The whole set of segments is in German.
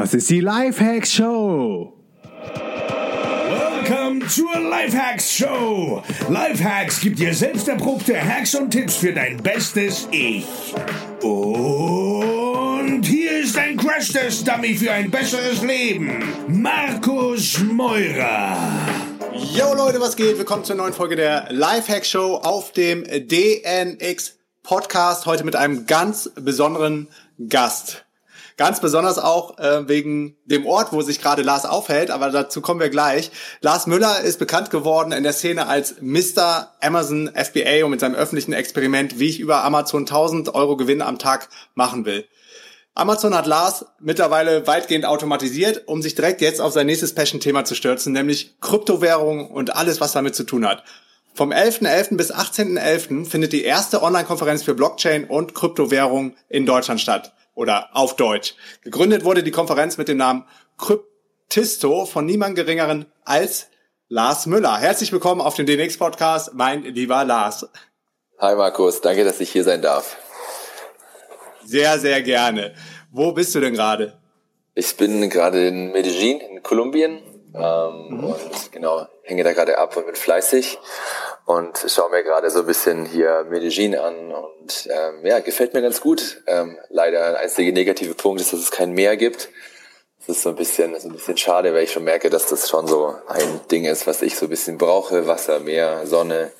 Das ist die Lifehacks Show. Welcome zur Lifehacks Show. Lifehacks gibt dir selbst erprobte Hacks und Tipps für dein bestes Ich. Und hier ist ein Crash-Test-Dummy für ein besseres Leben. Markus Meurer. Yo Leute, was geht? Willkommen zur neuen Folge der Lifehack Show auf dem DNX Podcast. Heute mit einem ganz besonderen Gast. Ganz besonders auch äh, wegen dem Ort, wo sich gerade Lars aufhält, aber dazu kommen wir gleich. Lars Müller ist bekannt geworden in der Szene als Mr. Amazon FBA und mit seinem öffentlichen Experiment, wie ich über Amazon 1000 Euro Gewinn am Tag machen will. Amazon hat Lars mittlerweile weitgehend automatisiert, um sich direkt jetzt auf sein nächstes Passion-Thema zu stürzen, nämlich Kryptowährung und alles, was damit zu tun hat. Vom 11.11. bis 18.11. findet die erste Online-Konferenz für Blockchain und Kryptowährung in Deutschland statt oder auf Deutsch. Gegründet wurde die Konferenz mit dem Namen Kryptisto von niemand geringeren als Lars Müller. Herzlich willkommen auf dem DNX Podcast, mein lieber Lars. Hi Markus, danke, dass ich hier sein darf. Sehr, sehr gerne. Wo bist du denn gerade? Ich bin gerade in Medellin in Kolumbien ähm, mhm. und genau hänge da gerade ab und bin fleißig und schaue mir gerade so ein bisschen hier Medellin an und ähm, ja, gefällt mir ganz gut. Ähm, leider ein einziger negative Punkt ist, dass es kein Meer gibt. Das ist so ein bisschen, so ein bisschen schade, weil ich schon merke, dass das schon so ein Ding ist, was ich so ein bisschen brauche. Wasser, Meer, Sonne.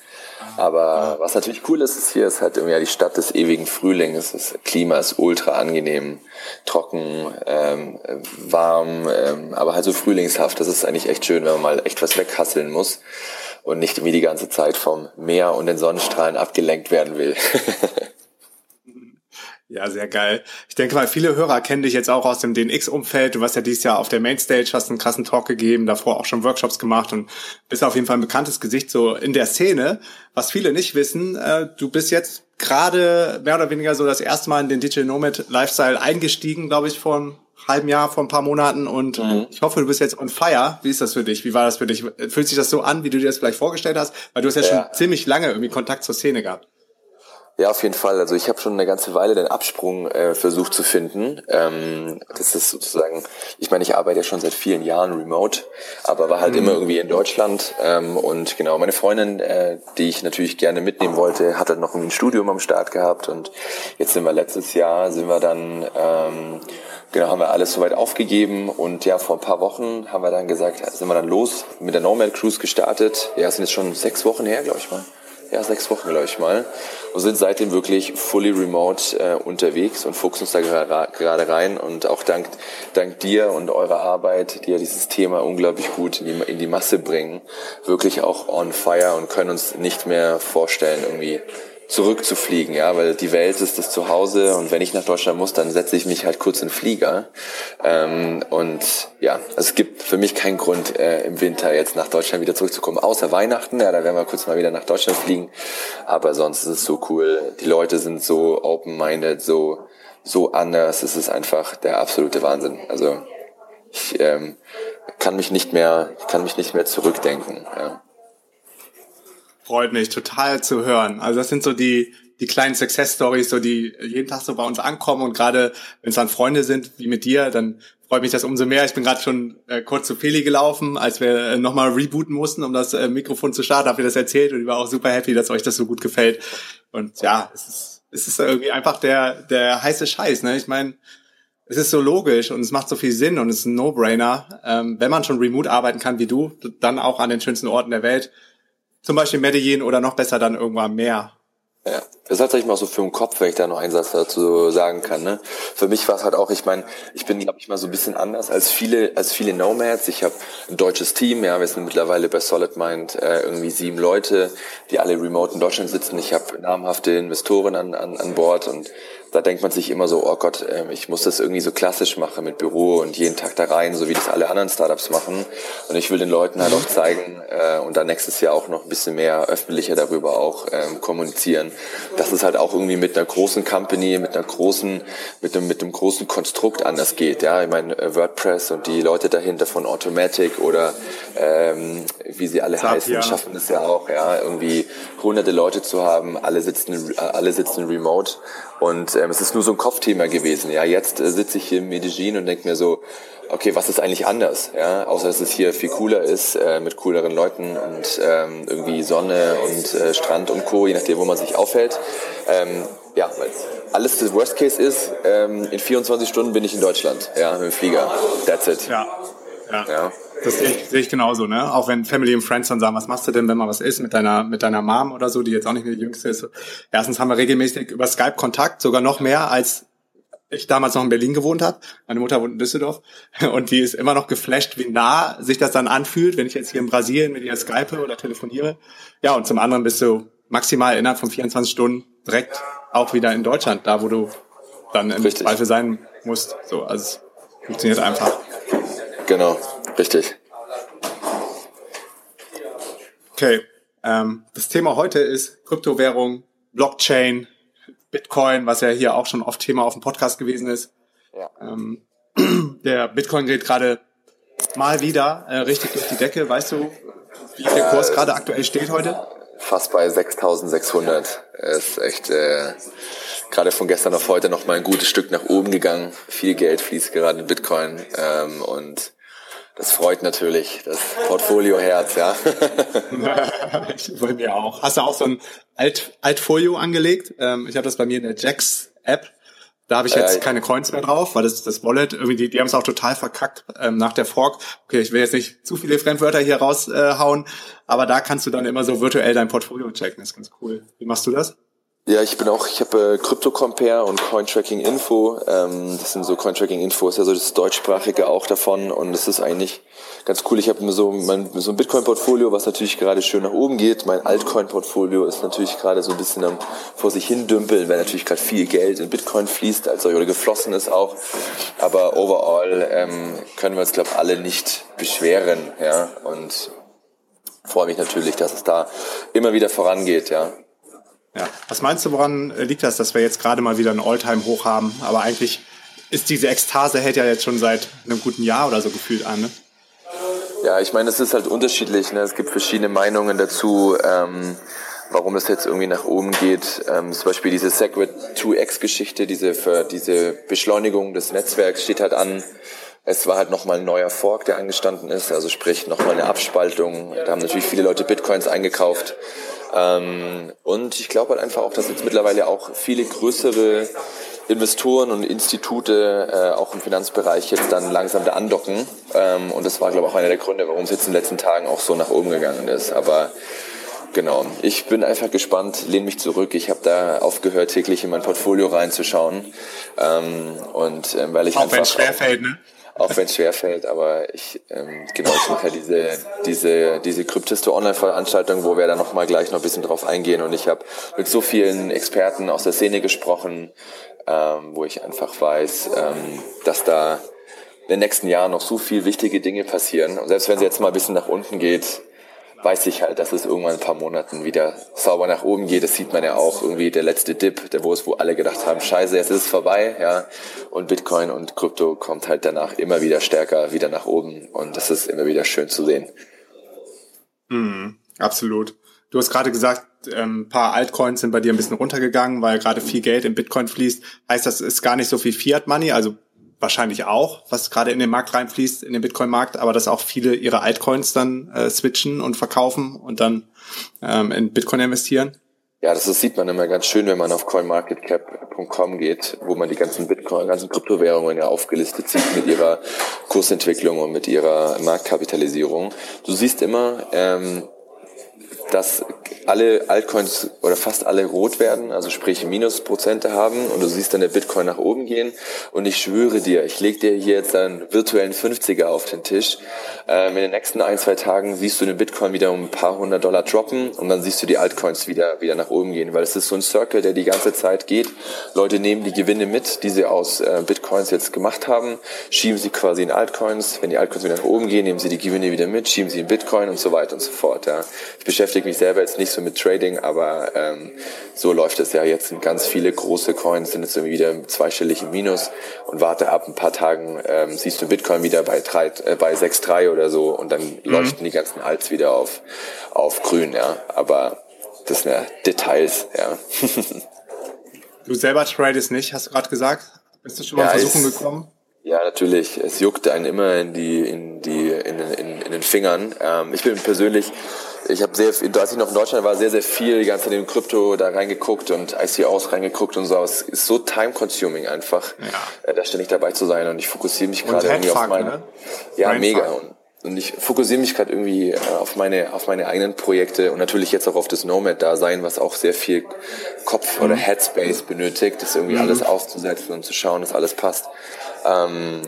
Aber was natürlich cool ist, ist hier ist halt irgendwie die Stadt des ewigen Frühlings. Das Klima ist ultra angenehm, trocken, ähm, warm, ähm, aber halt so frühlingshaft. Das ist eigentlich echt schön, wenn man mal echt was weghasseln muss und nicht irgendwie die ganze Zeit vom Meer und den Sonnenstrahlen abgelenkt werden will. Ja, sehr geil. Ich denke mal, viele Hörer kennen dich jetzt auch aus dem DNX-Umfeld. Du warst ja dieses Jahr auf der Mainstage, hast einen krassen Talk gegeben, davor auch schon Workshops gemacht und bist auf jeden Fall ein bekanntes Gesicht so in der Szene. Was viele nicht wissen, äh, du bist jetzt gerade mehr oder weniger so das erste Mal in den Digital Nomad Lifestyle eingestiegen, glaube ich, vor einem halben Jahr, vor ein paar Monaten und mhm. ich hoffe, du bist jetzt on fire. Wie ist das für dich? Wie war das für dich? Fühlt sich das so an, wie du dir das vielleicht vorgestellt hast? Weil du hast ja, ja. schon ziemlich lange irgendwie Kontakt zur Szene gehabt. Ja, auf jeden Fall. Also ich habe schon eine ganze Weile den Absprung äh, versucht zu finden. Ähm, das ist sozusagen, ich meine, ich arbeite ja schon seit vielen Jahren remote, aber war halt mhm. immer irgendwie in Deutschland. Ähm, und genau, meine Freundin, äh, die ich natürlich gerne mitnehmen wollte, hat halt noch ein Studium am Start gehabt. Und jetzt sind wir letztes Jahr, sind wir dann... Ähm, Genau, haben wir alles soweit aufgegeben und ja, vor ein paar Wochen haben wir dann gesagt, sind wir dann los mit der Nomad Cruise gestartet. Ja, sind jetzt schon sechs Wochen her, glaube ich mal ja, sechs Wochen, glaube ich mal. Und sind seitdem wirklich fully remote äh, unterwegs und fuchsen uns da gerade rein. Und auch dank, dank dir und eurer Arbeit, die ja dieses Thema unglaublich gut in die, in die Masse bringen, wirklich auch on fire und können uns nicht mehr vorstellen, irgendwie zurückzufliegen, ja, weil die Welt ist das Zuhause und wenn ich nach Deutschland muss, dann setze ich mich halt kurz in den Flieger. Ähm, und ja, also es gibt für mich keinen Grund, äh, im Winter jetzt nach Deutschland wieder zurückzukommen, außer Weihnachten, ja, da werden wir kurz mal wieder nach Deutschland fliegen. Aber sonst ist es so cool. Die Leute sind so open-minded, so, so anders. Es ist einfach der absolute Wahnsinn. Also ich ähm, kann mich nicht mehr, kann mich nicht mehr zurückdenken. Ja. Freut mich total zu hören. Also das sind so die, die kleinen Success Stories, so die jeden Tag so bei uns ankommen und gerade wenn es dann Freunde sind wie mit dir, dann freut mich das umso mehr. Ich bin gerade schon äh, kurz zu Feli gelaufen, als wir äh, nochmal rebooten mussten, um das äh, Mikrofon zu starten, habe ihr das erzählt und ich war auch super happy, dass euch das so gut gefällt. Und ja, es ist, es ist irgendwie einfach der, der heiße Scheiß. Ne? Ich meine, es ist so logisch und es macht so viel Sinn und es ist ein No-Brainer. Ähm, wenn man schon remote arbeiten kann wie du, dann auch an den schönsten Orten der Welt zum Beispiel Medellin oder noch besser dann irgendwann mehr. Ja, das ist tatsächlich mal so für den Kopf, wenn ich da noch einen Satz dazu sagen kann. Ne? Für mich war es halt auch, ich meine, ich bin, glaube ich, mal so ein bisschen anders als viele, als viele Nomads. Ich habe ein deutsches Team, ja, wir sind mittlerweile bei Solid Mind äh, irgendwie sieben Leute, die alle remote in Deutschland sitzen. Ich habe namhafte Investoren an, an, an Bord und da denkt man sich immer so, oh Gott, ähm, ich muss das irgendwie so klassisch machen mit Büro und jeden Tag da rein, so wie das alle anderen Startups machen. Und ich will den Leuten halt auch zeigen äh, und dann nächstes Jahr auch noch ein bisschen mehr öffentlicher darüber auch ähm, kommunizieren, dass es halt auch irgendwie mit einer großen Company, mit einer großen, mit einem, mit einem großen Konstrukt anders geht. Ja, ich meine äh, WordPress und die Leute dahinter von Automatic oder ähm, wie sie alle Zapier. heißen, schaffen es ja auch, ja, irgendwie hunderte Leute zu haben, alle sitzen, alle sitzen remote und ähm, es ist nur so ein Kopfthema gewesen. Ja, jetzt äh, sitze ich hier in Medellin und denke mir so, okay, was ist eigentlich anders? Ja, außer dass es hier viel cooler ist, äh, mit cooleren Leuten und ähm, irgendwie Sonne und äh, Strand und Co., je nachdem, wo man sich aufhält. Ähm, ja, alles das Worst Case ist, ähm, in 24 Stunden bin ich in Deutschland, ja, mit dem Flieger. That's it. Ja. Ja. ja. Das sehe ich, sehe ich genauso, ne? Auch wenn Family und Friends dann sagen, was machst du denn, wenn mal was ist mit deiner, mit deiner Mom oder so, die jetzt auch nicht mehr die jüngste ist. Erstens haben wir regelmäßig über Skype Kontakt, sogar noch mehr als ich damals noch in Berlin gewohnt habe. Meine Mutter wohnt in Düsseldorf und die ist immer noch geflasht, wie nah sich das dann anfühlt, wenn ich jetzt hier in Brasilien mit ihr Skype oder telefoniere. Ja, und zum anderen bist du maximal innerhalb von 24 Stunden direkt auch wieder in Deutschland, da wo du dann im richtig. Zweifel sein musst. So, also es funktioniert einfach. Genau, richtig. Okay, ähm, das Thema heute ist Kryptowährung, Blockchain, Bitcoin, was ja hier auch schon oft Thema auf dem Podcast gewesen ist. Ja. Ähm, der Bitcoin geht gerade mal wieder äh, richtig durch die Decke. Weißt du, wie der Kurs äh, gerade aktuell steht heute? Fast bei 6.600. Ist echt äh, gerade von gestern auf heute noch mal ein gutes Stück nach oben gegangen. Viel Geld fließt gerade in Bitcoin ähm, und das freut natürlich, das Portfolio-Herz, ja. bei mir auch. Hast du auch so ein Alt Altfolio angelegt? Ähm, ich habe das bei mir in der Jax-App. Da habe ich jetzt äh, keine Coins mehr drauf, weil das das Wallet irgendwie die, die haben es auch total verkackt ähm, nach der Fork. Okay, ich will jetzt nicht zu viele Fremdwörter hier raushauen, äh, aber da kannst du dann immer so virtuell dein Portfolio checken. Das ist ganz cool. Wie machst du das? Ja, ich bin auch, ich habe äh, CryptoCompare und Cointracking Info. Ähm, das sind so Cointracking Info ist ja so das deutschsprachige auch davon und das ist eigentlich ganz cool. Ich habe so mein so ein Bitcoin Portfolio, was natürlich gerade schön nach oben geht. Mein Altcoin Portfolio ist natürlich gerade so ein bisschen am vor sich hin dümpeln, weil natürlich gerade viel Geld in Bitcoin fließt, also oder geflossen ist auch. Aber overall ähm, können wir uns glaube alle nicht beschweren, ja und freue mich natürlich, dass es da immer wieder vorangeht, ja. Ja. Was meinst du, woran liegt das, dass wir jetzt gerade mal wieder ein Alltime hoch haben? Aber eigentlich ist diese Ekstase hält ja jetzt schon seit einem guten Jahr oder so gefühlt an, ne? Ja, ich meine, es ist halt unterschiedlich. Ne? Es gibt verschiedene Meinungen dazu, ähm, warum es jetzt irgendwie nach oben geht. Ähm, zum Beispiel diese Segwit 2X-Geschichte, diese, diese Beschleunigung des Netzwerks steht halt an. Es war halt nochmal ein neuer Fork, der angestanden ist, also sprich nochmal eine Abspaltung. Da haben natürlich viele Leute Bitcoins eingekauft. Ähm, und ich glaube halt einfach auch, dass jetzt mittlerweile auch viele größere Investoren und Institute äh, auch im Finanzbereich jetzt dann langsam da andocken. Ähm, und das war, glaube ich, auch einer der Gründe, warum es jetzt in den letzten Tagen auch so nach oben gegangen ist. Aber genau, ich bin einfach gespannt, lehne mich zurück. Ich habe da aufgehört, täglich in mein Portfolio reinzuschauen. Ähm, und ähm, weil ich auch wenn es schwerfällt, ne? Auch wenn es schwerfällt, aber ich ähm, genau ich mache ja diese diese diese Kryptisto Online Veranstaltung, wo wir dann noch mal gleich noch ein bisschen drauf eingehen. Und ich habe mit so vielen Experten aus der Szene gesprochen, ähm, wo ich einfach weiß, ähm, dass da in den nächsten Jahren noch so viel wichtige Dinge passieren. Und selbst wenn es jetzt mal ein bisschen nach unten geht, weiß ich halt, dass es irgendwann ein paar Monaten wieder sauber nach oben geht. Das sieht man ja auch irgendwie der letzte Dip, der wo es, wo alle gedacht haben, scheiße, jetzt ist es vorbei, ja. Und Bitcoin und Krypto kommt halt danach immer wieder stärker wieder nach oben und das ist immer wieder schön zu sehen. Mhm, absolut. Du hast gerade gesagt, ähm, ein paar Altcoins sind bei dir ein bisschen runtergegangen, weil gerade viel Geld in Bitcoin fließt. Heißt das, ist gar nicht so viel Fiat Money, also wahrscheinlich auch, was gerade in den Markt reinfließt, in den Bitcoin-Markt, aber dass auch viele ihre Altcoins dann äh, switchen und verkaufen und dann ähm, in Bitcoin investieren? Ja, das, das sieht man immer ganz schön, wenn man auf coinmarketcap.com geht, wo man die ganzen Bitcoin, ganzen Kryptowährungen ja aufgelistet sieht mit ihrer Kursentwicklung und mit ihrer Marktkapitalisierung. Du siehst immer, ähm, dass alle Altcoins oder fast alle rot werden, also sprich Minusprozente haben und du siehst dann der Bitcoin nach oben gehen und ich schwöre dir, ich leg dir hier jetzt einen virtuellen 50er auf den Tisch. Ähm, in den nächsten ein, zwei Tagen siehst du den Bitcoin wieder um ein paar hundert Dollar droppen und dann siehst du die Altcoins wieder, wieder nach oben gehen, weil es ist so ein Circle, der die ganze Zeit geht. Leute nehmen die Gewinne mit, die sie aus äh, Bitcoins jetzt gemacht haben, schieben sie quasi in Altcoins. Wenn die Altcoins wieder nach oben gehen, nehmen sie die Gewinne wieder mit, schieben sie in Bitcoin und so weiter und so fort. Ja. Ich beschäftige mich selber jetzt nicht nicht so mit Trading, aber ähm, so läuft es ja. Jetzt sind ganz viele große Coins, sind jetzt irgendwie wieder im Minus und warte ab ein paar Tagen, ähm, siehst du Bitcoin wieder bei, drei, äh, bei 6,3 oder so und dann mhm. leuchten die ganzen Alts wieder auf, auf grün, ja. Aber das sind ja Details, ja. du selber tradest nicht, hast du gerade gesagt? Bist du schon mal ja, in Versuchung gekommen? Ja, natürlich. Es juckt einen immer in die, in die, in, in, in den Fingern. Ähm, ich bin persönlich, ich habe sehr, als ich noch in Deutschland war, sehr, sehr viel die ganze Zeit in Krypto da reingeguckt und ICOs reingeguckt und so. Es ist so time-consuming einfach, ja. äh, da ständig dabei zu sein und ich fokussiere mich gerade irgendwie auf meine, ne? ja, Brain mega. Und, und ich fokussiere mich gerade irgendwie äh, auf meine auf meine eigenen Projekte und natürlich jetzt auch auf das Nomad-Dasein, was auch sehr viel Kopf mhm. oder Headspace benötigt, das irgendwie mhm. alles auszusetzen und zu schauen, dass alles passt. Ähm,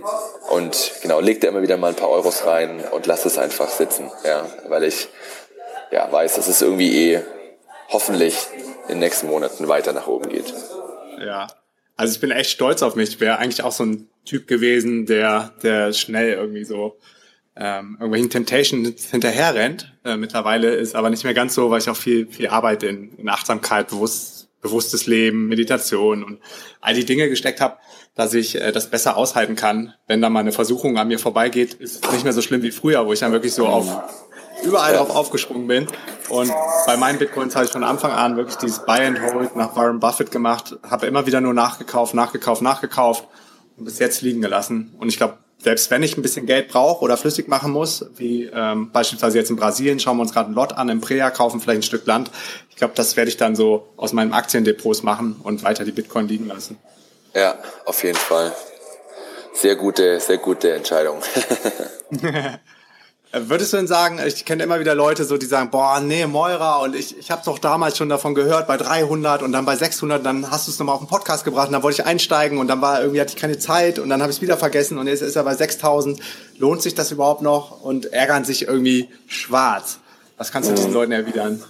und genau, leg da immer wieder mal ein paar Euros rein und lass es einfach sitzen, ja, weil ich ja weiß, dass es irgendwie eh hoffentlich in den nächsten Monaten weiter nach oben geht. Ja, also ich bin echt stolz auf mich. Ich wäre eigentlich auch so ein Typ gewesen, der der schnell irgendwie so ähm, irgendwelchen Temptations hinterher rennt. Äh, mittlerweile ist aber nicht mehr ganz so, weil ich auch viel viel Arbeit in, in Achtsamkeit, bewusst, bewusstes Leben, Meditation und all die Dinge gesteckt habe dass ich äh, das besser aushalten kann, wenn da mal eine Versuchung an mir vorbeigeht, ist nicht mehr so schlimm wie früher, wo ich dann wirklich so auf überall drauf aufgesprungen bin. Und bei meinen Bitcoins habe ich von Anfang an wirklich dieses Buy and Hold nach Warren Buffett gemacht, habe immer wieder nur nachgekauft, nachgekauft, nachgekauft und bis jetzt liegen gelassen. Und ich glaube, selbst wenn ich ein bisschen Geld brauche oder flüssig machen muss, wie ähm, beispielsweise jetzt in Brasilien, schauen wir uns gerade ein Lot an, im Prea kaufen vielleicht ein Stück Land. Ich glaube, das werde ich dann so aus meinen Aktiendepots machen und weiter die Bitcoin liegen lassen. Ja, auf jeden Fall. Sehr gute, sehr gute Entscheidung. Würdest du denn sagen, ich kenne immer wieder Leute so, die sagen, boah, nee, Moira und ich, ich habe doch damals schon davon gehört, bei 300 und dann bei 600, dann hast du es nochmal auf den Podcast gebracht und dann wollte ich einsteigen und dann war irgendwie hatte ich keine Zeit und dann habe ich es wieder vergessen und jetzt ist er bei 6000. Lohnt sich das überhaupt noch und ärgern sich irgendwie schwarz? Was kannst du diesen Leuten erwidern?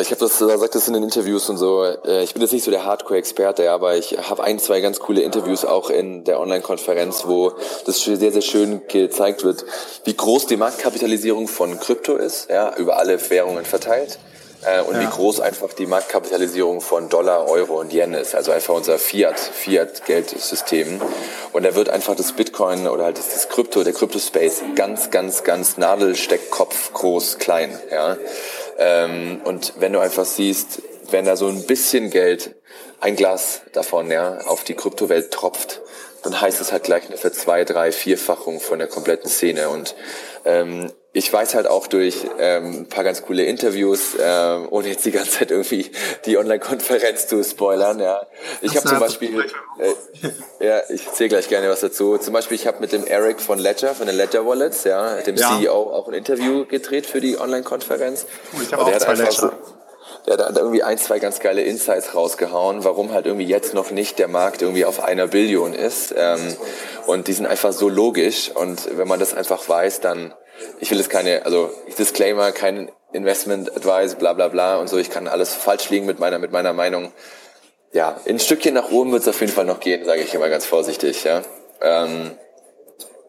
Ich habe das, da sagt das in den Interviews und so. Äh, ich bin jetzt nicht so der Hardcore-Experte, aber ich habe ein, zwei ganz coole Interviews auch in der Online-Konferenz, wo das sehr, sehr schön gezeigt wird, wie groß die Marktkapitalisierung von Krypto ist, ja, über alle Währungen verteilt. Äh, und ja. wie groß einfach die Marktkapitalisierung von Dollar, Euro und Yen ist. Also einfach unser Fiat, Fiat-Geldsystem. Und da wird einfach das Bitcoin oder halt das Krypto, der Krypto-Space ganz, ganz, ganz Nadelsteckkopf groß, klein, ja. Ähm, und wenn du einfach siehst, wenn da so ein bisschen Geld, ein Glas davon, ja, auf die Kryptowelt tropft, dann heißt es halt gleich eine für zwei, drei, vierfachung von der kompletten Szene. Und ähm, ich weiß halt auch durch ähm, ein paar ganz coole Interviews, ähm, ohne jetzt die ganze Zeit irgendwie die Online-Konferenz zu spoilern. Ja, ich habe zum Beispiel, äh, ja, ich erzähle gleich gerne was dazu. Zum Beispiel, ich habe mit dem Eric von Ledger, von den Ledger Wallets, ja, dem ja. CEO, auch ein Interview gedreht für die Online-Konferenz. Ich habe auch zwei Ledger. So, der hat irgendwie ein, zwei ganz geile Insights rausgehauen, warum halt irgendwie jetzt noch nicht der Markt irgendwie auf einer Billion ist. Ähm, und die sind einfach so logisch. Und wenn man das einfach weiß, dann, ich will jetzt keine, also Disclaimer, kein Investment Advice, bla bla bla und so. Ich kann alles falsch liegen mit meiner, mit meiner Meinung. Ja, ein Stückchen nach oben wird es auf jeden Fall noch gehen, sage ich immer ganz vorsichtig. Ja. Ähm,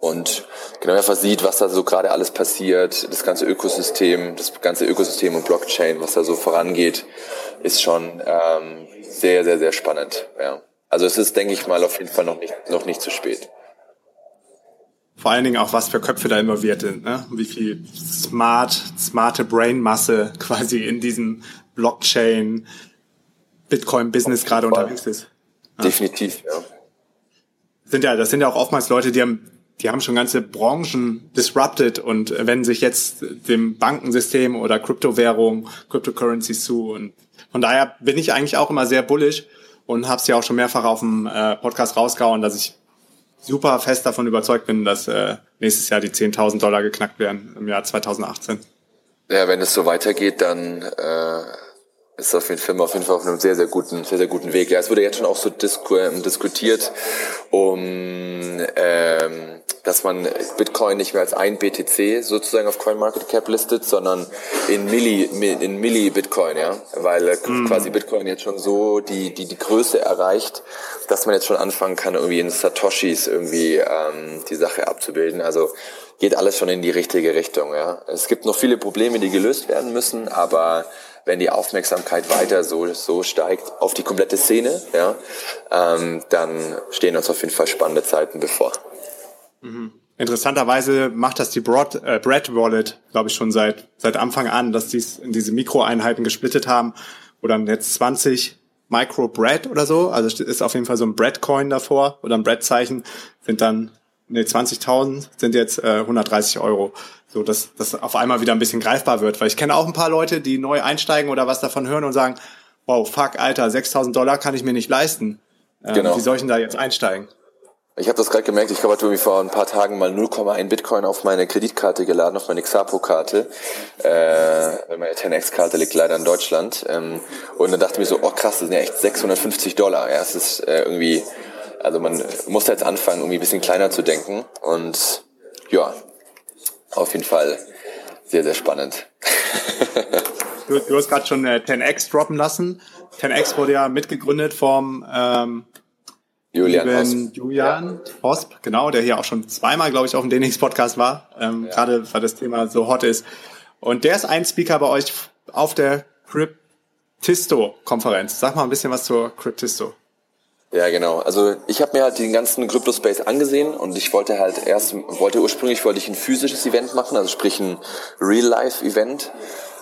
und genau einfach sieht, was da so gerade alles passiert, das ganze Ökosystem, das ganze Ökosystem und Blockchain, was da so vorangeht, ist schon ähm, sehr, sehr, sehr spannend. Ja. Also es ist, denke ich mal, auf jeden Fall noch nicht, noch nicht zu spät. Vor allen Dingen auch, was für Köpfe da involviert sind, ne? wie viel smart, smarte Brainmasse quasi in diesem Blockchain, Bitcoin-Business gerade unterwegs ist. Definitiv, ja. Sind ja, das sind ja auch oftmals Leute, die haben die haben schon ganze Branchen disrupted und wenden sich jetzt dem Bankensystem oder Kryptowährung, Cryptocurrencies zu. Und von daher bin ich eigentlich auch immer sehr bullish und habe es ja auch schon mehrfach auf dem äh, Podcast rausgehauen, dass ich super fest davon überzeugt bin, dass äh, nächstes Jahr die 10.000 Dollar geknackt werden im Jahr 2018. Ja, wenn es so weitergeht, dann äh, ist auf jeden Fall auf jeden Fall auf einem sehr, sehr guten, sehr, sehr guten Weg. Ja, es wurde jetzt schon auch so disku diskutiert, um ähm, dass man Bitcoin nicht mehr als ein BTC sozusagen auf CoinMarketCap listet, sondern in Milli, in Milli Bitcoin, ja, weil mhm. quasi Bitcoin jetzt schon so die, die, die Größe erreicht, dass man jetzt schon anfangen kann, irgendwie in Satoshis irgendwie ähm, die Sache abzubilden. Also geht alles schon in die richtige Richtung, ja. Es gibt noch viele Probleme, die gelöst werden müssen, aber wenn die Aufmerksamkeit weiter so, so steigt auf die komplette Szene, ja, ähm, dann stehen uns auf jeden Fall spannende Zeiten bevor. Mhm. Interessanterweise macht das die Broad, äh, Bread Wallet, glaube ich, schon seit, seit Anfang an, dass die es in diese Mikroeinheiten gesplittet haben, wo dann jetzt 20 Micro Bread oder so, also ist auf jeden Fall so ein Bread Coin davor oder ein Bread Zeichen, sind dann nee, 20.000 sind jetzt äh, 130 Euro. So, dass das auf einmal wieder ein bisschen greifbar wird. Weil ich kenne auch ein paar Leute, die neu einsteigen oder was davon hören und sagen, wow, fuck, Alter, 6.000 Dollar kann ich mir nicht leisten. Ähm, genau. Wie soll ich denn da jetzt einsteigen? Ich habe das gerade gemerkt, ich habe irgendwie vor ein paar Tagen mal 0,1 Bitcoin auf meine Kreditkarte geladen, auf meine Xapo-Karte. Äh, meine 10x-Karte liegt leider in Deutschland. Ähm, und dann dachte ich mir so, oh krass, das sind ja echt 650 Dollar. Ja, es ist äh, irgendwie also man muss jetzt anfangen, irgendwie ein bisschen kleiner zu denken. Und ja, auf jeden Fall sehr, sehr spannend. du, du hast gerade schon äh, 10x droppen lassen. 10x wurde ja mitgegründet vom ähm, Julian Hosp. Julian ja. Hosp, genau, der hier auch schon zweimal, glaube ich, auf dem DNX-Podcast war, ähm, ja. gerade weil das Thema so hot ist. Und der ist ein Speaker bei euch auf der Cryptisto-Konferenz. Sag mal ein bisschen was zur Cryptisto. Ja, genau. Also ich habe mir halt den ganzen Crypto-Space angesehen und ich wollte halt erst, wollte ursprünglich wollte ich ein physisches Event machen, also sprich ein Real-Life-Event.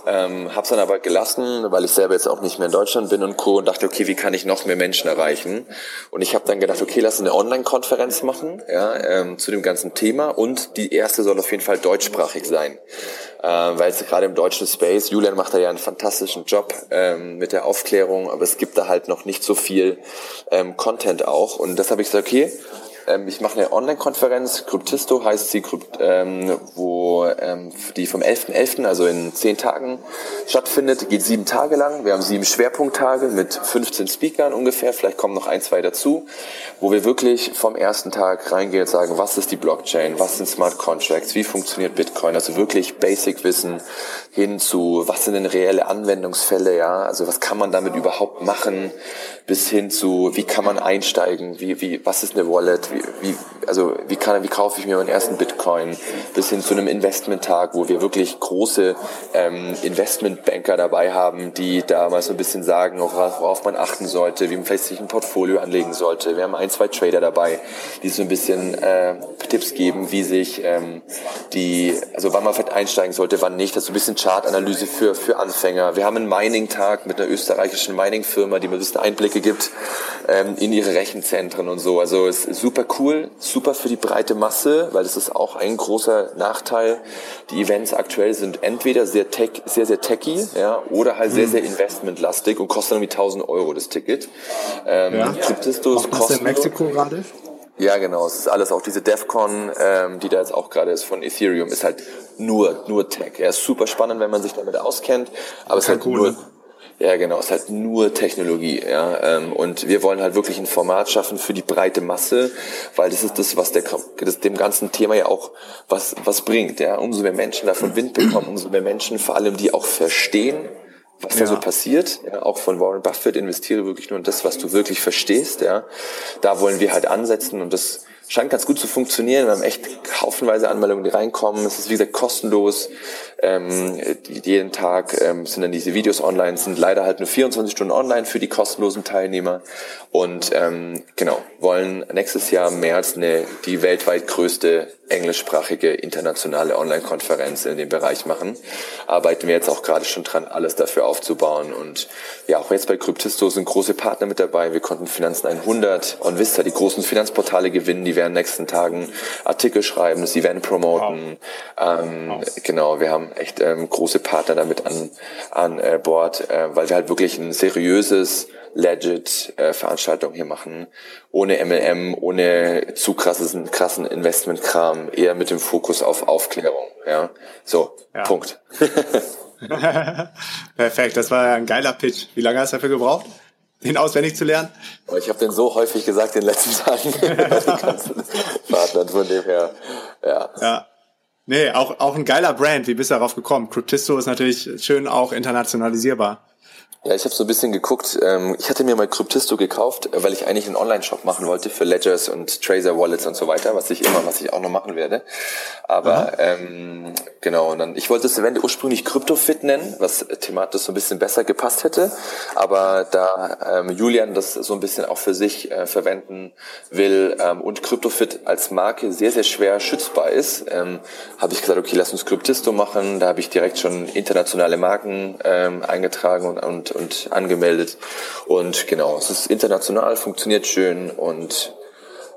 Ähm, hab's dann aber gelassen, weil ich selber jetzt auch nicht mehr in Deutschland bin und Co. und dachte, okay, wie kann ich noch mehr Menschen erreichen? Und ich habe dann gedacht, okay, lass eine Online-Konferenz machen ja, ähm, zu dem ganzen Thema und die erste soll auf jeden Fall deutschsprachig sein äh, weil es gerade im deutschen Space, Julian macht da ja einen fantastischen Job ähm, mit der Aufklärung, aber es gibt da halt noch nicht so viel ähm, Content auch. Und das habe ich gesagt, okay, ähm, ich mache eine Online-Konferenz, Kryptisto heißt sie, ähm, wo ähm, die vom 11.11., .11., also in zehn Tagen stattfindet, geht sieben Tage lang. Wir haben sieben Schwerpunkttage mit 15 Speakern ungefähr, vielleicht kommen noch ein, zwei dazu, wo wir wirklich vom ersten Tag reingehen und sagen, was ist die Blockchain, was sind Smart Contracts, wie funktioniert Bitcoin, also wirklich Basic-Wissen hin zu, was sind denn reelle Anwendungsfälle, ja, also was kann man damit überhaupt machen, bis hin zu, wie kann man einsteigen, wie, wie, was ist eine Wallet, wie, wie, also wie kann, wie kaufe ich mir meinen ersten Bitcoin, bis hin zu einem Investmenttag, wo wir wirklich große ähm, Investmentbanker dabei haben, die da mal so ein bisschen sagen, worauf man achten sollte, wie man vielleicht sich ein Portfolio anlegen sollte. Wir haben ein, zwei Trader dabei, die so ein bisschen äh, Tipps geben, wie sich ähm, die, also wann man vielleicht einsteigen sollte, wann nicht. Das ist so ein bisschen Chartanalyse für, für Anfänger. Wir haben einen Mining-Tag mit einer österreichischen Mining-Firma, die mir ein bisschen Einblicke gibt ähm, in ihre Rechenzentren und so. Also es ist super cool, super für die breite Masse, weil das ist auch ein großer Nachteil. Die Events aktuell sind entweder sehr tech, sehr, sehr techy, ja, oder halt sehr, sehr investmentlastig und kosten irgendwie 1000 Euro das Ticket. Ähm, ja. Cryptistos kosten. in Mexiko gerade? Ja, genau. Es ist alles auch diese DEFCON, ähm, die da jetzt auch gerade ist von Ethereum, ist halt nur, nur Tech. Er ja, ist super spannend, wenn man sich damit auskennt, aber es ist halt cool, nur, ne? Ja, genau, es ist halt nur Technologie, ja. Ähm, und wir wollen halt wirklich ein Format schaffen für die breite Masse, weil das ist das, was der, das dem ganzen Thema ja auch was, was bringt, ja. Umso mehr Menschen davon Wind bekommen, umso mehr Menschen vor allem, die auch verstehen, was ja. da so passiert. Ja, auch von Warren Buffett investiere wirklich nur in das, was du wirklich verstehst, ja. Da wollen wir halt ansetzen und das, scheint ganz gut zu funktionieren. Wir haben echt haufenweise Anmeldungen, die reinkommen. Es ist, wie gesagt, kostenlos. Ähm, jeden Tag ähm, sind dann diese Videos online, sind leider halt nur 24 Stunden online für die kostenlosen Teilnehmer. Und ähm, genau, wollen nächstes Jahr im März eine, die weltweit größte englischsprachige internationale Online-Konferenz in dem Bereich machen. Arbeiten wir jetzt auch gerade schon dran, alles dafür aufzubauen. Und ja, auch jetzt bei Cryptisto sind große Partner mit dabei. Wir konnten Finanzen 100, OnVista, die großen Finanzportale gewinnen. Die werden in den nächsten Tagen Artikel schreiben, das Event promoten. Wow. Ähm, wow. Genau, wir haben echt ähm, große Partner damit an, an äh, Bord, äh, weil wir halt wirklich ein seriöses legit äh, Veranstaltung hier machen, ohne MLM, ohne zu krasses, krassen Investmentkram, eher mit dem Fokus auf Aufklärung. Ja, so ja. Punkt. Perfekt, das war ein geiler Pitch. Wie lange hast du dafür gebraucht? Den auswendig zu lernen? Ich habe den so häufig gesagt in den letzten Tagen Partnern, von dem her Ja. Ja. Nee, auch, auch ein geiler Brand. Wie bist du darauf gekommen? Cryptisto ist natürlich schön auch internationalisierbar. Ja, ich habe so ein bisschen geguckt. Ähm, ich hatte mir mal Cryptisto gekauft, weil ich eigentlich einen Online-Shop machen wollte für Ledgers und Tracer Wallets und so weiter, was ich immer, was ich auch noch machen werde. Aber ähm, genau, und dann ich wollte es eventuell ursprünglich CryptoFit nennen, was thematisch so ein bisschen besser gepasst hätte. Aber da ähm, Julian das so ein bisschen auch für sich äh, verwenden will ähm, und CryptoFit als Marke sehr, sehr schwer schützbar ist, ähm, habe ich gesagt, okay, lass uns Cryptisto machen. Da habe ich direkt schon internationale Marken ähm, eingetragen und, und und, angemeldet. Und genau, es ist international, funktioniert schön und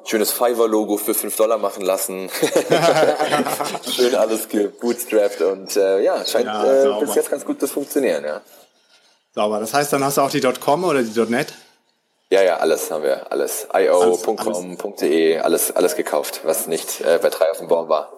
schönes Fiverr-Logo für 5 Dollar machen lassen. schön alles gebootstrapped und äh, ja, scheint ja, äh, bis jetzt ganz gut zu funktionieren, ja. Sauber. Das heißt, dann hast du auch die .com oder die .net? Ja, ja, alles haben wir, alles. io.com.de, alles, alles gekauft, was nicht äh, bei drei auf dem Baum war.